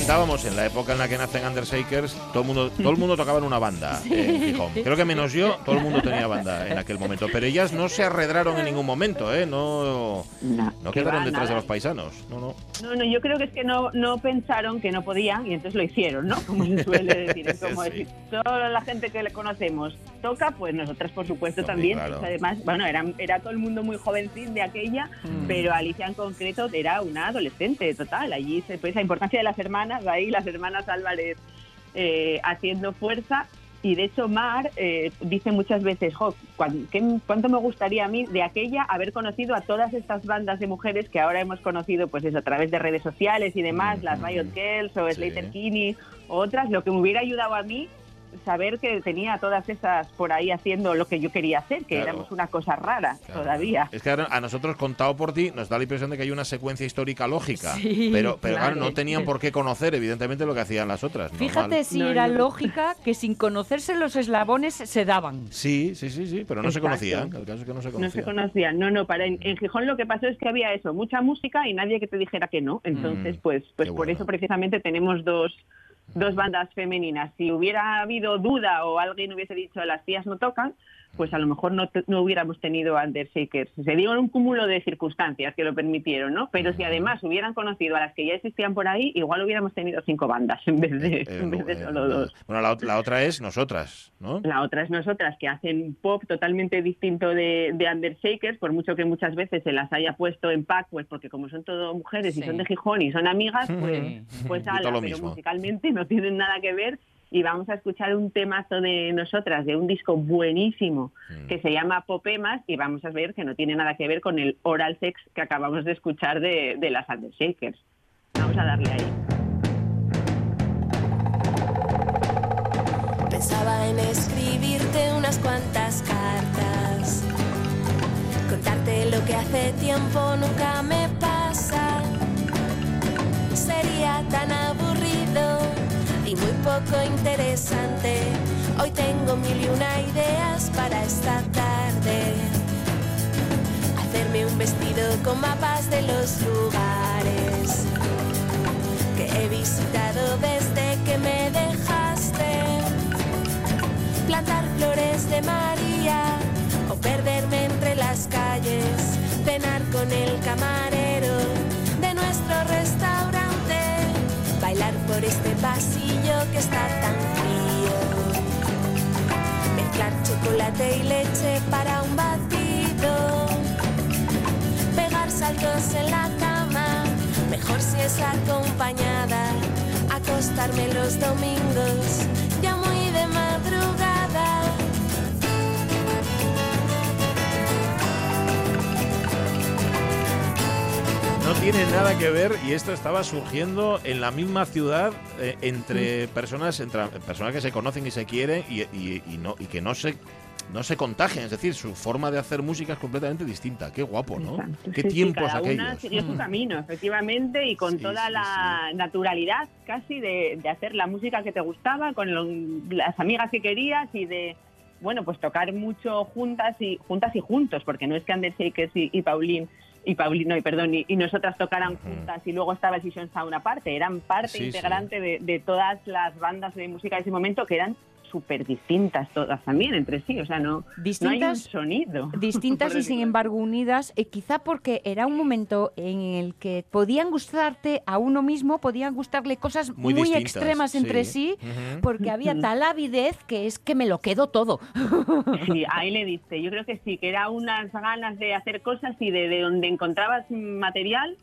comentábamos, en la época en la que nacen Undershakers, todo el mundo, todo el mundo tocaba en una banda en Gijón. Creo que menos yo, todo el mundo tenía banda en aquel momento. Pero ellas no se arredraron en ningún momento, ¿eh? No, No, no que quedaron va, detrás de nada. los paisanos. No, no. No, no, yo creo que es que no, no pensaron que no podían y entonces lo hicieron, ¿no? Como se suele decir. Es como Sí. decir, toda la gente que le conocemos toca, pues nosotras, por supuesto, Hombre, también. claro. Pues además, bueno, era, era todo el mundo muy jovencín de aquella, Mm. pero Alicia en concreto era una adolescente total. Allí se pues la importancia de las hermanas, ahí las hermanas Álvarez eh, haciendo fuerza. Y de hecho, Mar eh, dice muchas veces, jo, ¿cuánto me gustaría a mí de aquella haber conocido a todas estas bandas de mujeres que ahora hemos conocido pues eso, a través de redes sociales y demás, Mm, las mm, Riot Girls o sí. Slater Kinney o otras, lo que me hubiera ayudado a mí saber que tenía todas esas por ahí haciendo lo que yo quería hacer, que Claro. éramos una cosa rara Claro. todavía. Es que a nosotros, contado por ti, nos da la impresión de que hay una secuencia histórica lógica. Sí, pero pero claro, claro. no tenían por qué conocer, evidentemente, lo que hacían las otras. normal. Fíjate si No, era no. lógica que sin conocerse los eslabones se daban. Sí, sí, sí, sí, pero no se conocían. El caso es que no se No conocían. se conocían, no, no, para en, en Gijón lo que pasó es que había eso, mucha música y nadie que te dijera que no. Entonces, Mm, pues, pues qué por bueno. eso precisamente tenemos dos, dos bandas femeninas. Si hubiera habido duda o alguien hubiese dicho las tías no tocan, pues a lo mejor no, no hubiéramos tenido Undershakers. Se dio un cúmulo de circunstancias que lo permitieron, ¿no? Pero si además hubieran conocido a las que ya existían por ahí, igual hubiéramos tenido cinco bandas en vez de, Eh, en vez de eh, solo dos. Bueno, la, ot- la otra es nosotras, ¿no? La otra es nosotras, que hacen pop totalmente distinto de, de Undershakers, por mucho que muchas veces se las haya puesto en pack, pues porque como son todo mujeres y son de Gijón y son amigas, pues, pues ala, pero musicalmente no tienen nada que ver. Y vamos a escuchar un temazo de nosotras, de un disco buenísimo, Mm. que se llama Popemas, y vamos a ver que no tiene nada que ver con el oral sex que acabamos de escuchar de, de las Undershakers. Vamos a darle ahí. Pensaba en escribirte unas cuantas cartas que hace tiempo nunca me pasa. Sería tan aburrido y muy poco interesante. Hoy tengo mil y una ideas para esta tarde. Hacerme un vestido con mapas de los lugares que he visitado desde que me dejaste. Plantar flores de María o perderme entre las calles, cenar con el camarero de nuestro restaurante, bailar por este pasillo que está tan frío, mezclar chocolate y leche para un batido, pegar saltos en la cama, mejor si es acompañada, acostarme los domingos, tiene nada que ver y esto estaba surgiendo en la misma ciudad eh, entre personas entre personas que se conocen y se quieren y, y- y no y que no se no se contagian, es decir, su forma de hacer música es completamente distinta. Qué guapo, ¿no? Exacto, Qué sí, sí, tiempos cada una siguió su Mm. camino, efectivamente, y con Sí, toda sí, la naturalidad casi de, de hacer la música que te gustaba, con lo- las amigas que querías y de, bueno, pues tocar mucho juntas y juntas y juntos, porque no es que Anders Shakers y, y Pauline y Pauline, no, y perdón, y, y nosotras tocaran juntas y luego estaba el Session Sound aparte, eran parte Sí, sí. integrante de, de todas las bandas de música de ese momento que eran súper distintas todas también entre sí, o sea, no, no hay un Distintas, sonido. distintas y sin embargo unidas, eh, quizá porque era un momento en el que podían gustarte a uno mismo, podían gustarle cosas Muy muy, distintas, extremas entre sí. porque había tal avidez que es que me lo quedo todo. Sí, ahí le diste. Yo creo que sí, que era unas ganas de hacer cosas y de, de donde encontrabas material,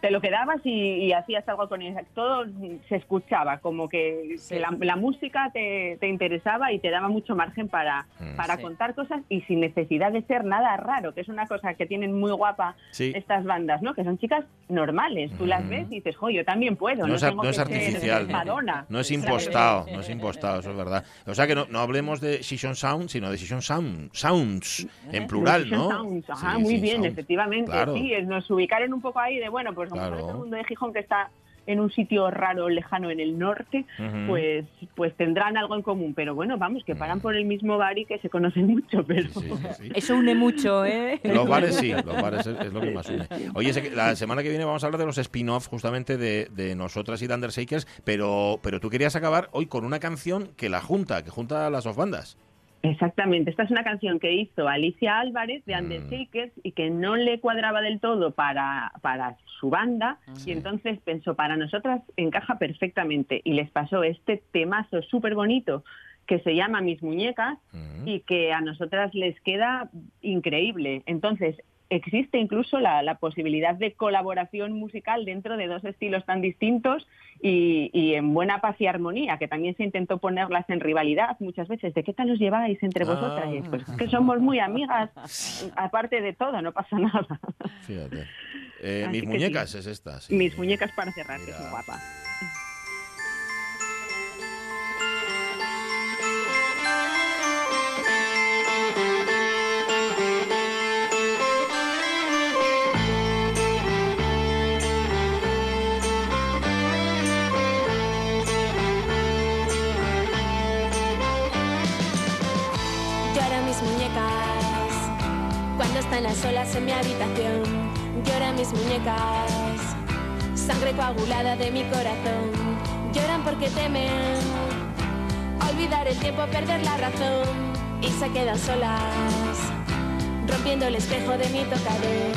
te lo quedabas y, y hacías algo con eso. Todo se escuchaba, como que, que la, la música te, te interesaba y te daba mucho margen para, Mm. para Sí. contar cosas y sin necesidad de ser nada raro, que es una cosa que tienen muy guapa Sí. estas bandas, ¿no? Que son chicas normales. Tú las Mm. ves y dices, jo, yo también puedo. No es, ar- tengo no es que ser artificial, Madonna. no es impostado, no es impostado, eso es verdad. O sea que no, no hablemos de Session Sound, sino de Session Sound, Sounds, en plural, Precision ¿no? Sounds, Ajá, Sí, muy sí, bien, sounds. efectivamente. Claro. Sí, es nos ubicaron un poco ahí de, bueno, pues como Claro. todo el mundo de Gijón que está en un sitio raro, lejano en el norte, pues pues tendrán algo en común. Pero bueno, vamos, que paran por el mismo bar y que se conocen mucho, pero... Sí, sí, sí. Eso une mucho, ¿eh? Los bares sí, los bares es, es lo que más une. Oye, la semana que viene vamos a hablar de los spin-off justamente de, de nosotras y de Undershakers, pero, pero tú querías acabar hoy con una canción que la junta, que junta a las dos bandas. Exactamente, esta es una canción que hizo Alicia Álvarez de Mm. Undershakers y que no le cuadraba del todo para, para su banda y entonces pensó, para nosotras encaja perfectamente y les pasó este temazo súper bonito que se llama Mis Muñecas Mm. y que a nosotras les queda increíble. Entonces, existe incluso la, la posibilidad de colaboración musical dentro de dos estilos tan distintos y, y en buena paz y armonía, que también se intentó ponerlas en rivalidad muchas veces. ¿De qué tal os lleváis entre Ah. vosotras? Es, pues que somos muy amigas, aparte de todo, no pasa nada. Fíjate. Eh, mis muñecas sí. es esta. sí. Mis muñecas para cerrar, que es Mira. guapa. Están a solas en mi habitación. Lloran mis muñecas, sangre coagulada de mi corazón. Lloran porque temen olvidar el tiempo, perder la razón y se quedan solas, rompiendo el espejo de mi tocador.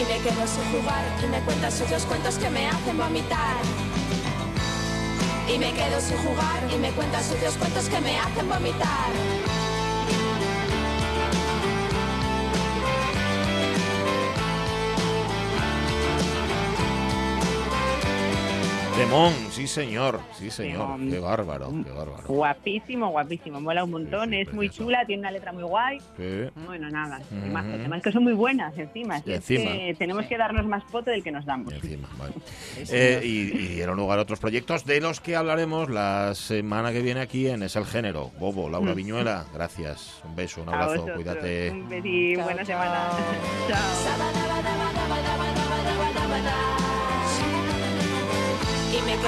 Y me quedo sin jugar y me cuenta sucios cuentos que me hacen vomitar. Y me quedo sin jugar y me cuenta sucios cuentos que me hacen vomitar. Temón, sí señor, sí señor. Temón. Qué bárbaro, qué bárbaro. Guapísimo, guapísimo. Mola un montón. es muy chula, tiene una letra muy guay. Sí. Bueno, nada. Además que son muy buenas encima. Y es que encima. tenemos que darnos más foto del que nos damos. Vale. Eh, y, y dieron lugar a otros proyectos de los que hablaremos la semana que viene aquí en Es el Género. Bobo, Laura Mm. Viñuela, gracias. Un beso, un abrazo, cuídate. Un besito, buena semana. Y me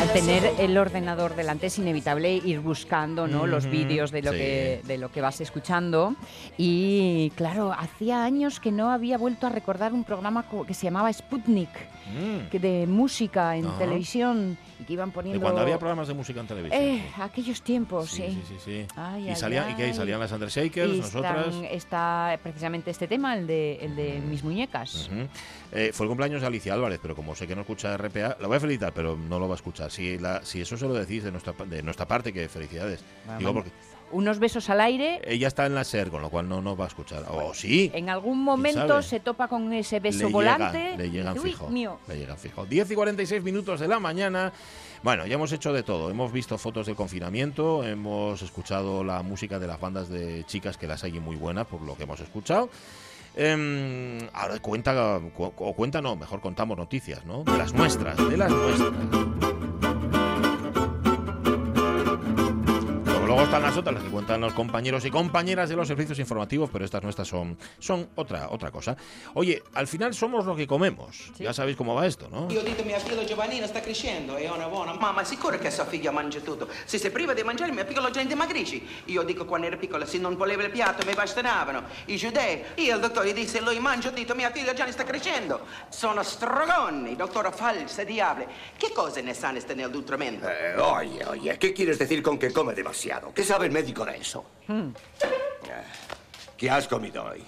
Al tener el ordenador delante es inevitable ir buscando ¿no? los vídeos de lo sí. que de lo que vas escuchando y claro hacía años que no había vuelto a recordar un programa que se llamaba Sputnik Mm. que de música en televisión y que iban De poniendo cuando había programas de música en televisión. eh, aquellos tiempos sí, sí, sí, sí. Ay, y ay, salían, ¿y qué? ay. ¿Salían las Undershakers, Y nosotras? están- está precisamente este tema el de el de mis muñecas Ujú. Eh, fue el cumpleaños de Alicia Álvarez, pero como sé que no escucha RPA, la voy a felicitar, pero no lo va a escuchar. Si, la, si eso se lo decís de nuestra, de nuestra parte, que felicidades. Bueno, Digo porque unos besos al aire ella está en la SER, con lo cual no nos va a escuchar. O sí. en algún momento se topa con ese beso le volante llegan, le llegan y dice, "Uy, fijo. mío". Le llegan fijo. 10 y 46 minutos de la mañana. Bueno, ya hemos hecho de todo. Hemos visto fotos del confinamiento, hemos escuchado la música de las bandas de chicas, que las hay muy buenas, por lo que hemos escuchado. Em, ahora cuenta, cu- o cuenta no, mejor contamos noticias, ¿no? De las nuestras, de las nuestras. Luego, están las otras, las que cuentan los compañeros y compañeras de los servicios informativos, pero estas nuestras son, son otra, otra cosa. Oye, al final somos lo que comemos. Ya sabéis cómo va esto, ¿no? Io ho detto mia figlia Giovannina sta crescendo, è una buona. Mamma, sicuro che sua figlia mangia tutto. Se sei priva di mangiare, mia piccola gente dimagrisci. Io dico quando era piccola, se non voleva il piatto mi bastonavano. I giudei. Io il dottore disse, lui mangia tutto, mia figlia già ne sta crescendo. Sono strogoni, dottore falsa diavole. Che cose ne sa nel nutrimento? Eh, oye, oye, ¿qué quieres decir con que come demasiado? ¿Qué sabe el médico de eso? Eh, ¿Qué has comido hoy?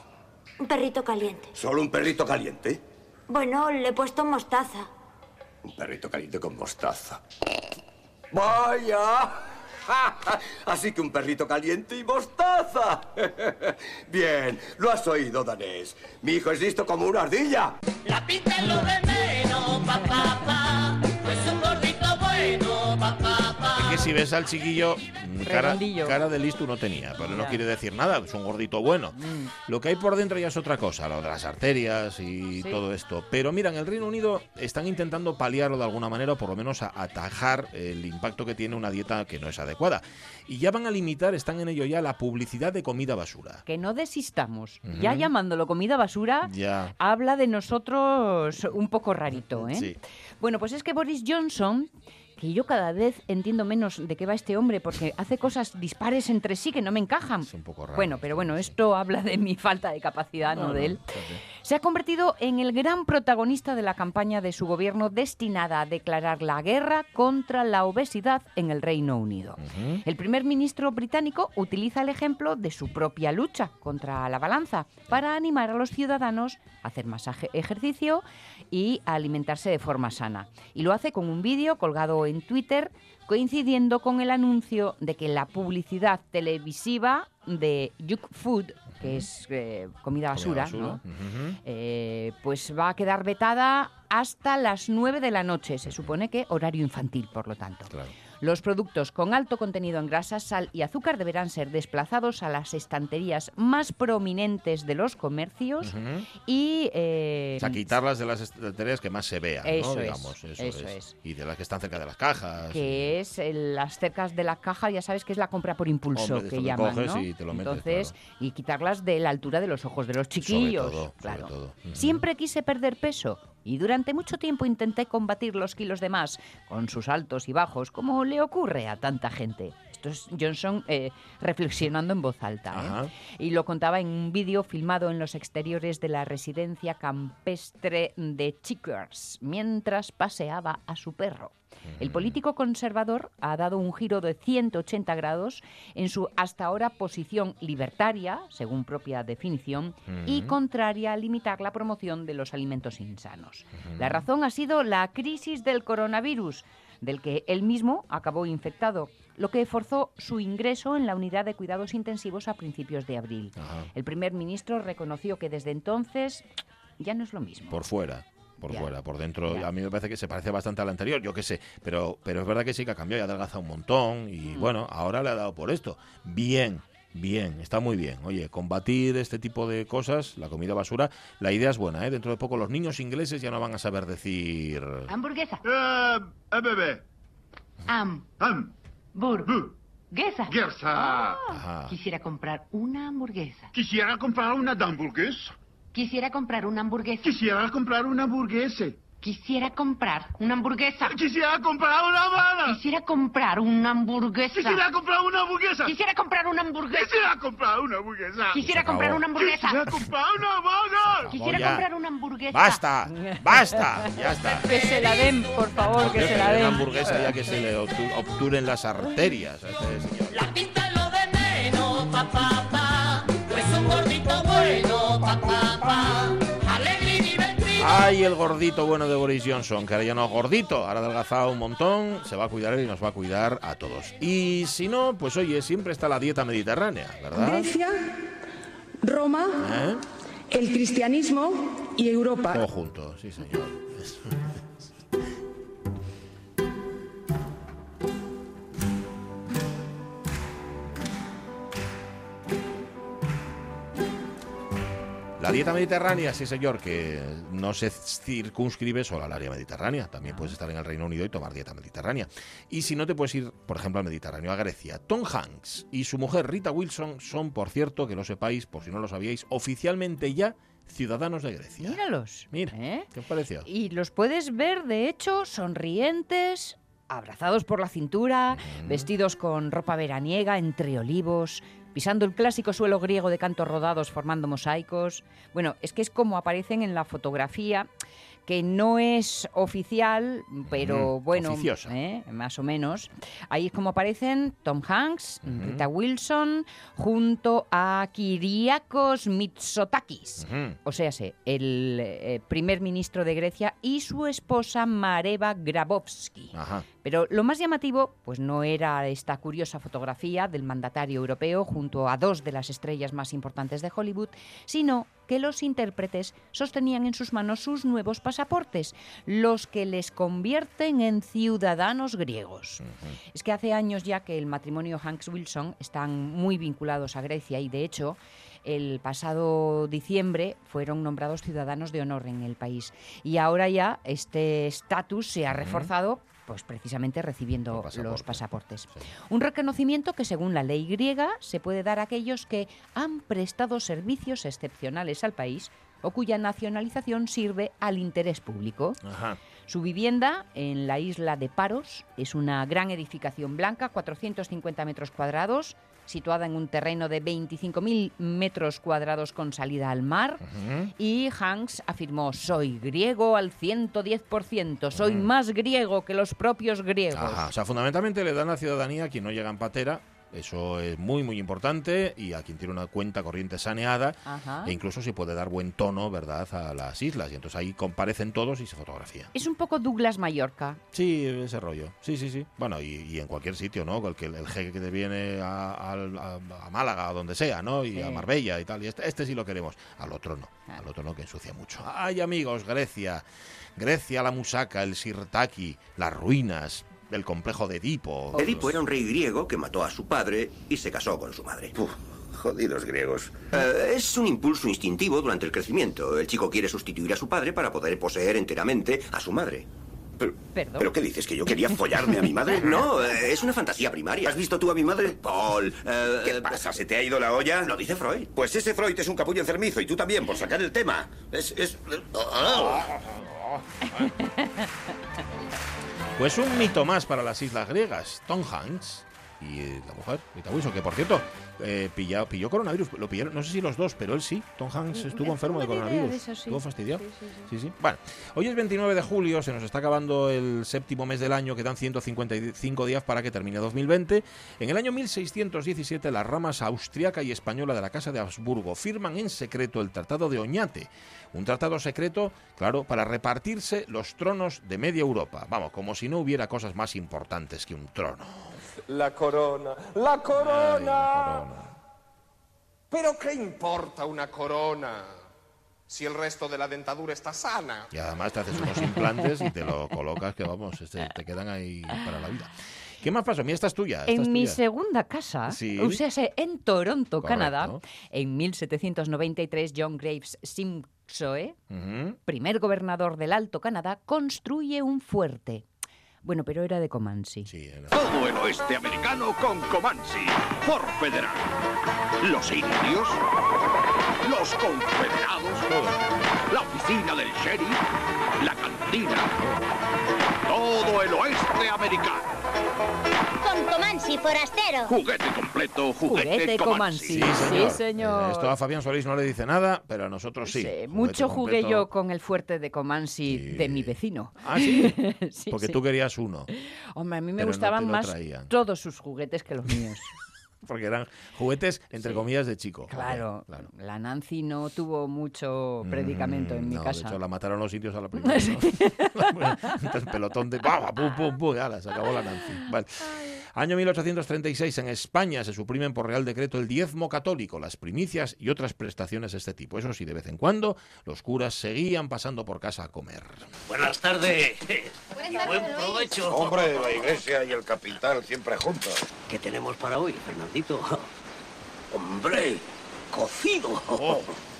Un perrito caliente. ¿Solo un perrito caliente? Bueno, le he puesto mostaza. Un perrito caliente con mostaza. ¡Vaya! Así que un perrito caliente y mostaza. Bien, lo has oído, danés. Mi hijo es listo como una ardilla. La pinta es lo de menos, pa, pa, pa. Pues un gordito bueno, pa, pa, pa. Es que si ves al chiquillo, mm, cara, de listo no tenía, pero no quiere decir nada, es un gordito bueno. Lo que hay por dentro ya es otra cosa, lo de las arterias y Sí. todo esto. Pero mira, en el Reino Unido están intentando paliarlo de alguna manera, o por lo menos a- atajar el impacto que tiene una dieta que no es adecuada. Y ya van a limitar, están en ello ya, la publicidad de comida basura. que no desistamos ya llamándolo comida basura Ya. habla de nosotros un poco rarito ¿eh? Sí. bueno pues es que Boris Johnson que yo cada vez entiendo menos de qué va este hombre porque hace cosas dispares entre sí que no me encajan. un poco raro. Bueno, pero bueno, esto habla de mi falta de capacidad, no, No, de no, él. Se ha convertido en el gran protagonista de la campaña de su gobierno destinada a declarar la guerra contra la obesidad en el Reino Unido. El primer ministro británico utiliza el ejemplo de su propia lucha contra la balanza para animar a los ciudadanos a hacer más ejercicio y a alimentarse de forma sana. Y lo hace con un vídeo colgado en Twitter coincidiendo con el anuncio de que la publicidad televisiva de Junk Food, que es eh, comida basura, basura, ¿no? Eh, pues va a quedar vetada hasta las 9 de la noche. Se supone que horario infantil, por lo tanto. Los productos con alto contenido en grasa, sal y azúcar deberán ser desplazados a las estanterías más prominentes de los comercios y... eh, O sea, quitarlas de las estanterías que más se vean, Eso ¿no? es, Digamos, eso, eso es. es. Y de las que están cerca de las cajas. que es eh, las cercas de la caja, ya sabes que es la compra por impulso Hombre, que llaman, coges ¿no? y te lo metes, Entonces, y quitarlas de la altura de los ojos de los chiquillos, todo, sobre claro. todo. Ujú. Siempre quise perder peso y durante mucho tiempo intenté combatir los kilos de más con sus altos y bajos, como le ocurre a tanta gente. Esto es Johnson eh, reflexionando en voz alta. ¿eh? Y lo contaba en un vídeo filmado en los exteriores de la residencia campestre de Chickers, mientras paseaba a su perro. El político conservador ha dado un giro de 180 grados en su hasta ahora posición libertaria, según propia definición, y Ujú. contraria a limitar la promoción de los alimentos insanos. La razón ha sido la crisis del coronavirus, del que él mismo acabó infectado, lo que forzó su ingreso en la unidad de cuidados intensivos a principios de abril. El primer ministro reconoció que desde entonces ya no es lo mismo. Por fuera. por Ya. fuera, por dentro. Ya. A mí me parece que se parece bastante al anterior, yo qué sé. Pero, pero es verdad que sí que ha cambiado y ha adelgazado un montón. Y bueno, ahora le ha dado por esto. Bien. Bien, está muy bien. Oye, combatir este tipo de cosas, la comida basura, la idea es buena, ¿eh? Dentro de poco los niños ingleses ya no van a saber decir... Hamburguesa. Eh, bebé. Am. Am. Bur. Quisiera comprar una hamburguesa. Quisiera comprar una hamburguesa. Quisiera comprar una hamburguesa. Quisiera comprar una hamburguesa. Quisiera comprar una hamburguesa. Quisiera comprar una bala. Quisiera comprar una hamburguesa. Quisiera comprar una hamburguesa. Quisiera comprar una hamburguesa. Quisiera comprar una hamburguesa. Quisiera comprar una hamburguesa. Quisiera comprar una bala. Quisiera ya. comprar una hamburguesa. ¡Basta! ¡Basta! Ya está. Que se la den, por favor, que se la den den. hamburguesa ya que se le obtu- obturen las arterias a este señor. La pinta lo de menos, pa. Pues un gordito bueno, pa, pa, Ay, el gordito bueno de Boris Johnson, que ahora ya no es gordito, ahora ha adelgazado un montón, se va a cuidar él y nos va a cuidar a todos. Y si no, pues oye, siempre está la dieta mediterránea, ¿verdad? Grecia, Roma, ¿Eh? el cristianismo y Europa. Todo junto, sí señor. dieta mediterránea, sí señor, que no se circunscribe solo al área mediterránea. También puedes estar en el Reino Unido y tomar dieta mediterránea. Y si no te puedes ir, por ejemplo, al Mediterráneo, a Grecia. Tom Hanks y su mujer Rita Wilson son, por cierto, que lo sepáis, por si no lo sabíais, oficialmente ya ciudadanos de Grecia. Míralos. Mira, ¿eh? ¿qué os pareció? Y los puedes ver, de hecho, sonrientes, abrazados por la cintura, vestidos con ropa veraniega entre olivos, pisando el clásico suelo griego de cantos rodados formando mosaicos. Bueno, es que es como aparecen en la fotografía que no es oficial, pero bueno. ¿eh? más o menos. Ahí es como aparecen Tom Hanks, Rita Wilson, junto a Kyriakos Mitsotakis. O sea, el eh, primer ministro de Grecia y su esposa Mareva Grabowski. Ajá. Pero lo más llamativo, pues no era esta curiosa fotografía del mandatario europeo junto a dos de las estrellas más importantes de Hollywood, sino que los intérpretes sostenían en sus manos sus nuevos pasaportes, los que les convierten en ciudadanos griegos. Es que hace años ya que el matrimonio Hanks-Wilson están muy vinculados a Grecia y de hecho el pasado diciembre fueron nombrados ciudadanos de honor en el país. Y ahora ya este estatus se ha reforzado pues precisamente recibiendo los pasaportes. Un reconocimiento que según la ley griega se puede dar a aquellos que han prestado servicios excepcionales al país o cuya nacionalización sirve al interés público. Ajá. Su vivienda en la isla de Paros es una gran edificación blanca, 450 metros cuadrados, situada en un terreno de 25.000 metros cuadrados con salida al mar. Y Hanks afirmó, soy griego al 110%, soy más griego que los propios griegos. Ajá, o sea, fundamentalmente le dan la ciudadanía a quien no llega en patera. Eso es muy, muy importante y a quien tiene una cuenta corriente saneada Ajá. e incluso se puede dar buen tono, ¿verdad?, a las islas. Y entonces ahí comparecen todos y se fotografía. Es un poco Douglas Mallorca. Sí, ese rollo. Sí, sí, sí. Bueno, y, y en cualquier sitio, ¿no? Cualquier, el jeque que te viene a, a- a Málaga o donde sea, ¿no? Y Sí. a Marbella y tal. Y este, este sí lo queremos. Al otro no. Al otro no, que ensucia mucho. Ay, amigos, Grecia. Grecia, la musaca, el Sirtaki, las ruinas, el complejo de Edipo. Edipo era un rey griego que mató a su padre y se casó con su madre. jodidos griegos. Eh, es un impulso instintivo durante el crecimiento. El chico quiere sustituir a su padre para poder poseer enteramente a su madre. Pero, Perdón. ¿Pero qué dices? ¿Que yo quería follarme a mi madre? No, eh, es una fantasía primaria. ¿Has visto tú a mi madre? Paul. eh, ¿Qué pasa? ¿Se te ha ido la olla? Lo dice Freud. Pues ese Freud es un capullo enfermizo y tú también, por sacar el tema. Es... es... Pues un mito más para las islas griegas. Tom Hanks y eh, la mujer, Rita Wilson, que por cierto, eh, pilló coronavirus. Lo pillaron, no sé si los dos, pero él sí. Tom Hanks estuvo enfermo de coronavirus. de eso, sí. Estuvo fastidiado. Sí, sí, sí. Sí, sí. Bueno, hoy es 29 de julio, se nos está acabando el séptimo mes del año, quedan 155 días para que termine 2020. En el año 1617, las ramas austriaca y española de la Casa de Habsburgo firman en secreto el Tratado de Oñate, un tratado secreto, claro, para repartirse los tronos de media Europa. Vamos, como si no hubiera cosas más importantes que un trono. La corona, la corona. Pero ¿qué importa una corona? si el resto de la dentadura está sana. Y además te haces unos implantes y te lo colocas que vamos, este, te quedan ahí para la vida. ¿Qué más pasó? Mira, esta es tuya. esta es En mi tuya. segunda casa, Sí. o sea, se- en Toronto, Correcto. Canadá, en 1793, John Graves Simpsoe, primer gobernador del Alto Canadá, construye un fuerte. Bueno, pero era de Comansi. Todo el oeste americano con Comansi, por federal. Los indios, los confederados, la oficina del sheriff, la cantina, todo el oeste americano. Con Comansi, forastero. Juguete completo, juguete, Juguete Comansi. Comansi. Sí, señor. Sí, señor. Eh, Esto a Fabián Solís no le dice nada, pero a nosotros sí. Mucho jugué completo. yo con el fuerte de Comansi de mi vecino. Ah, sí. Sí, Porque sí. tú querías uno. Hombre, a mí me Pero gustaban más traían. todos sus juguetes que los míos. Porque eran juguetes, entre comillas, de chico. Claro, la Nancy no tuvo mucho predicamento en mi Mm, No, casa. De hecho, la mataron los indios a la primera. ¿no? Entonces, pelotón de ¡pam! pum, pum, pum! ala, se acabó la Nancy. Vale. Año 1836, en España se suprimen por Real Decreto el diezmo católico, las primicias y otras prestaciones de este tipo. Eso sí, de vez en cuando, los curas seguían pasando por casa a comer. Buenas tardes. Buen provecho. Hombre, la iglesia y el capital siempre juntos. ¿Qué tenemos para hoy, Fernandito? Hombre, cocido.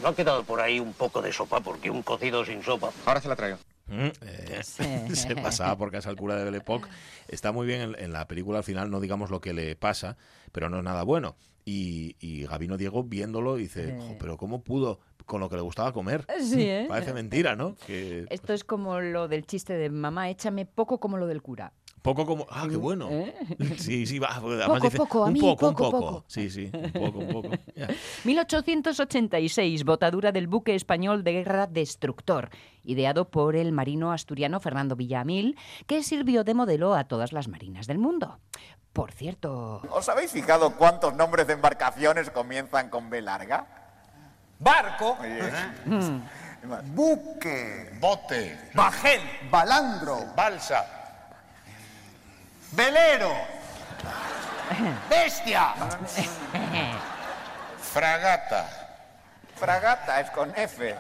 No ha quedado por ahí un poco de sopa, porque un cocido sin sopa. Ahora se la traigo. Mm, eh, se pasaba por casa al cura de Belepoc. Está muy bien en, en la película al final, no digamos lo que le pasa, pero no es nada bueno. Y, y Gabino Diego viéndolo dice, Eh. "Jo, pero ¿cómo pudo con lo que le gustaba comer? Sí, ¿eh? Parece mentira, ¿no? Que Esto es como lo del chiste de mamá, échame poco como lo del cura. poco como... Ah, qué bueno. ¿Eh? Sí, sí, va. Poco, dice, poco, a un mí, poco, un poco, poco. poco. Sí, sí, un poco, un poco. Ya. 1886, botadura del buque español de guerra Destructor, ideado por el marino asturiano Fernando Villamil, que sirvió de modelo a todas las marinas del mundo. Por cierto, ¿Os habéis fijado cuántos nombres de embarcaciones comienzan con B larga? Barco. Buque. Bote. Bajel. Balandro. Balsa. Velero. Bestia. Fragata. Fragata es con F.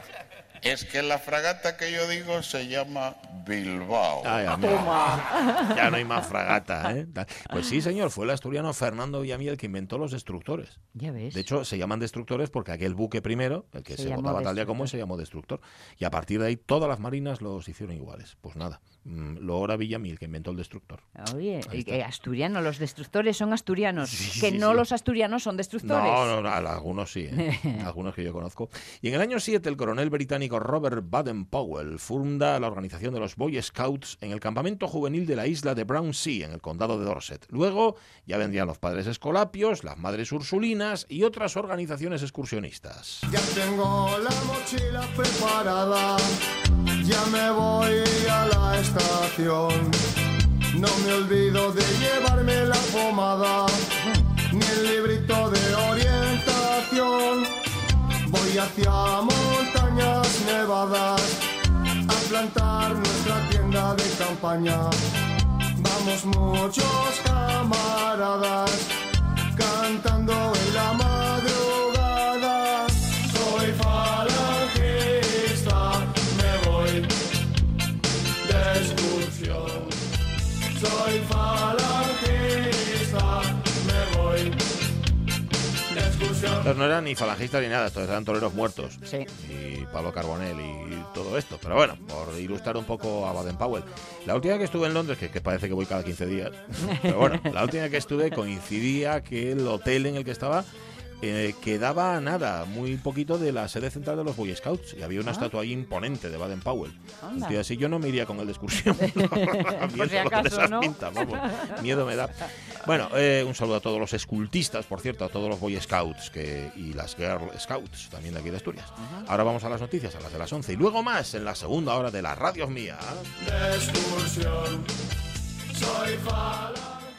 Es que la fragata que yo digo se llama Bilbao. Ay. Ya no hay más fragata, ¿eh? Pues sí, señor, fue el asturiano Fernando Villamil el que inventó los destructores. ya ves. De hecho, se llaman destructores porque aquel buque primero, el que Se se, botaba tal día como se llamó destructor. Y a partir de ahí todas las marinas los hicieron iguales. Pues nada, mm, lo era Villamil que inventó el destructor. Oye, eh, asturiano, los destructores son asturianos, Sí, que sí, no sí. los asturianos son destructores. No, no, no, algunos sí, ¿eh? algunos que yo conozco. Y en el año 7, el coronel británico Robert Baden-Powell funda la organización de los Boy Scouts en el campamento juvenil de la isla de Brown Sea, en el condado de Dorset. Luego ya vendrían los padres escolapios, las madres ursulinas y otras organizaciones excursionistas. Ya tengo la mochila preparada, ya me voy a la estación. No me olvido de llevarme la pomada, ni el librito de orientación. Voy hacia montañas nevadas a plantar nuestra tienda de campaña. Vamos muchos camaradas cantando Estos no eran ni falangistas ni nada, estos eran toreros muertos. Sí. Y Pablo Carbonell y todo esto. Pero bueno, por ilustrar un poco a Baden-Powell. La última que estuve en Londres, que, que parece que voy cada 15 días, pero bueno, la última que estuve coincidía que el hotel en el que estaba eh, quedaba nada, muy poquito de la sede central de los Boy Scouts. Y había una Ah. estatua ahí imponente de. Un tío así yo no me iría con él de excursión. Por si Viéndolo de acaso, esas ¿no? pintas, vamos. Miedo me da. Bueno, eh, un saludo a todos los escultistas, por cierto, a todos los Boy Scouts que, y las Girl Scouts, también de aquí de Asturias. Ahora vamos a las noticias, a las de las 11. Y luego más en la segunda hora de la radio mía. de excursión. Soy falangista.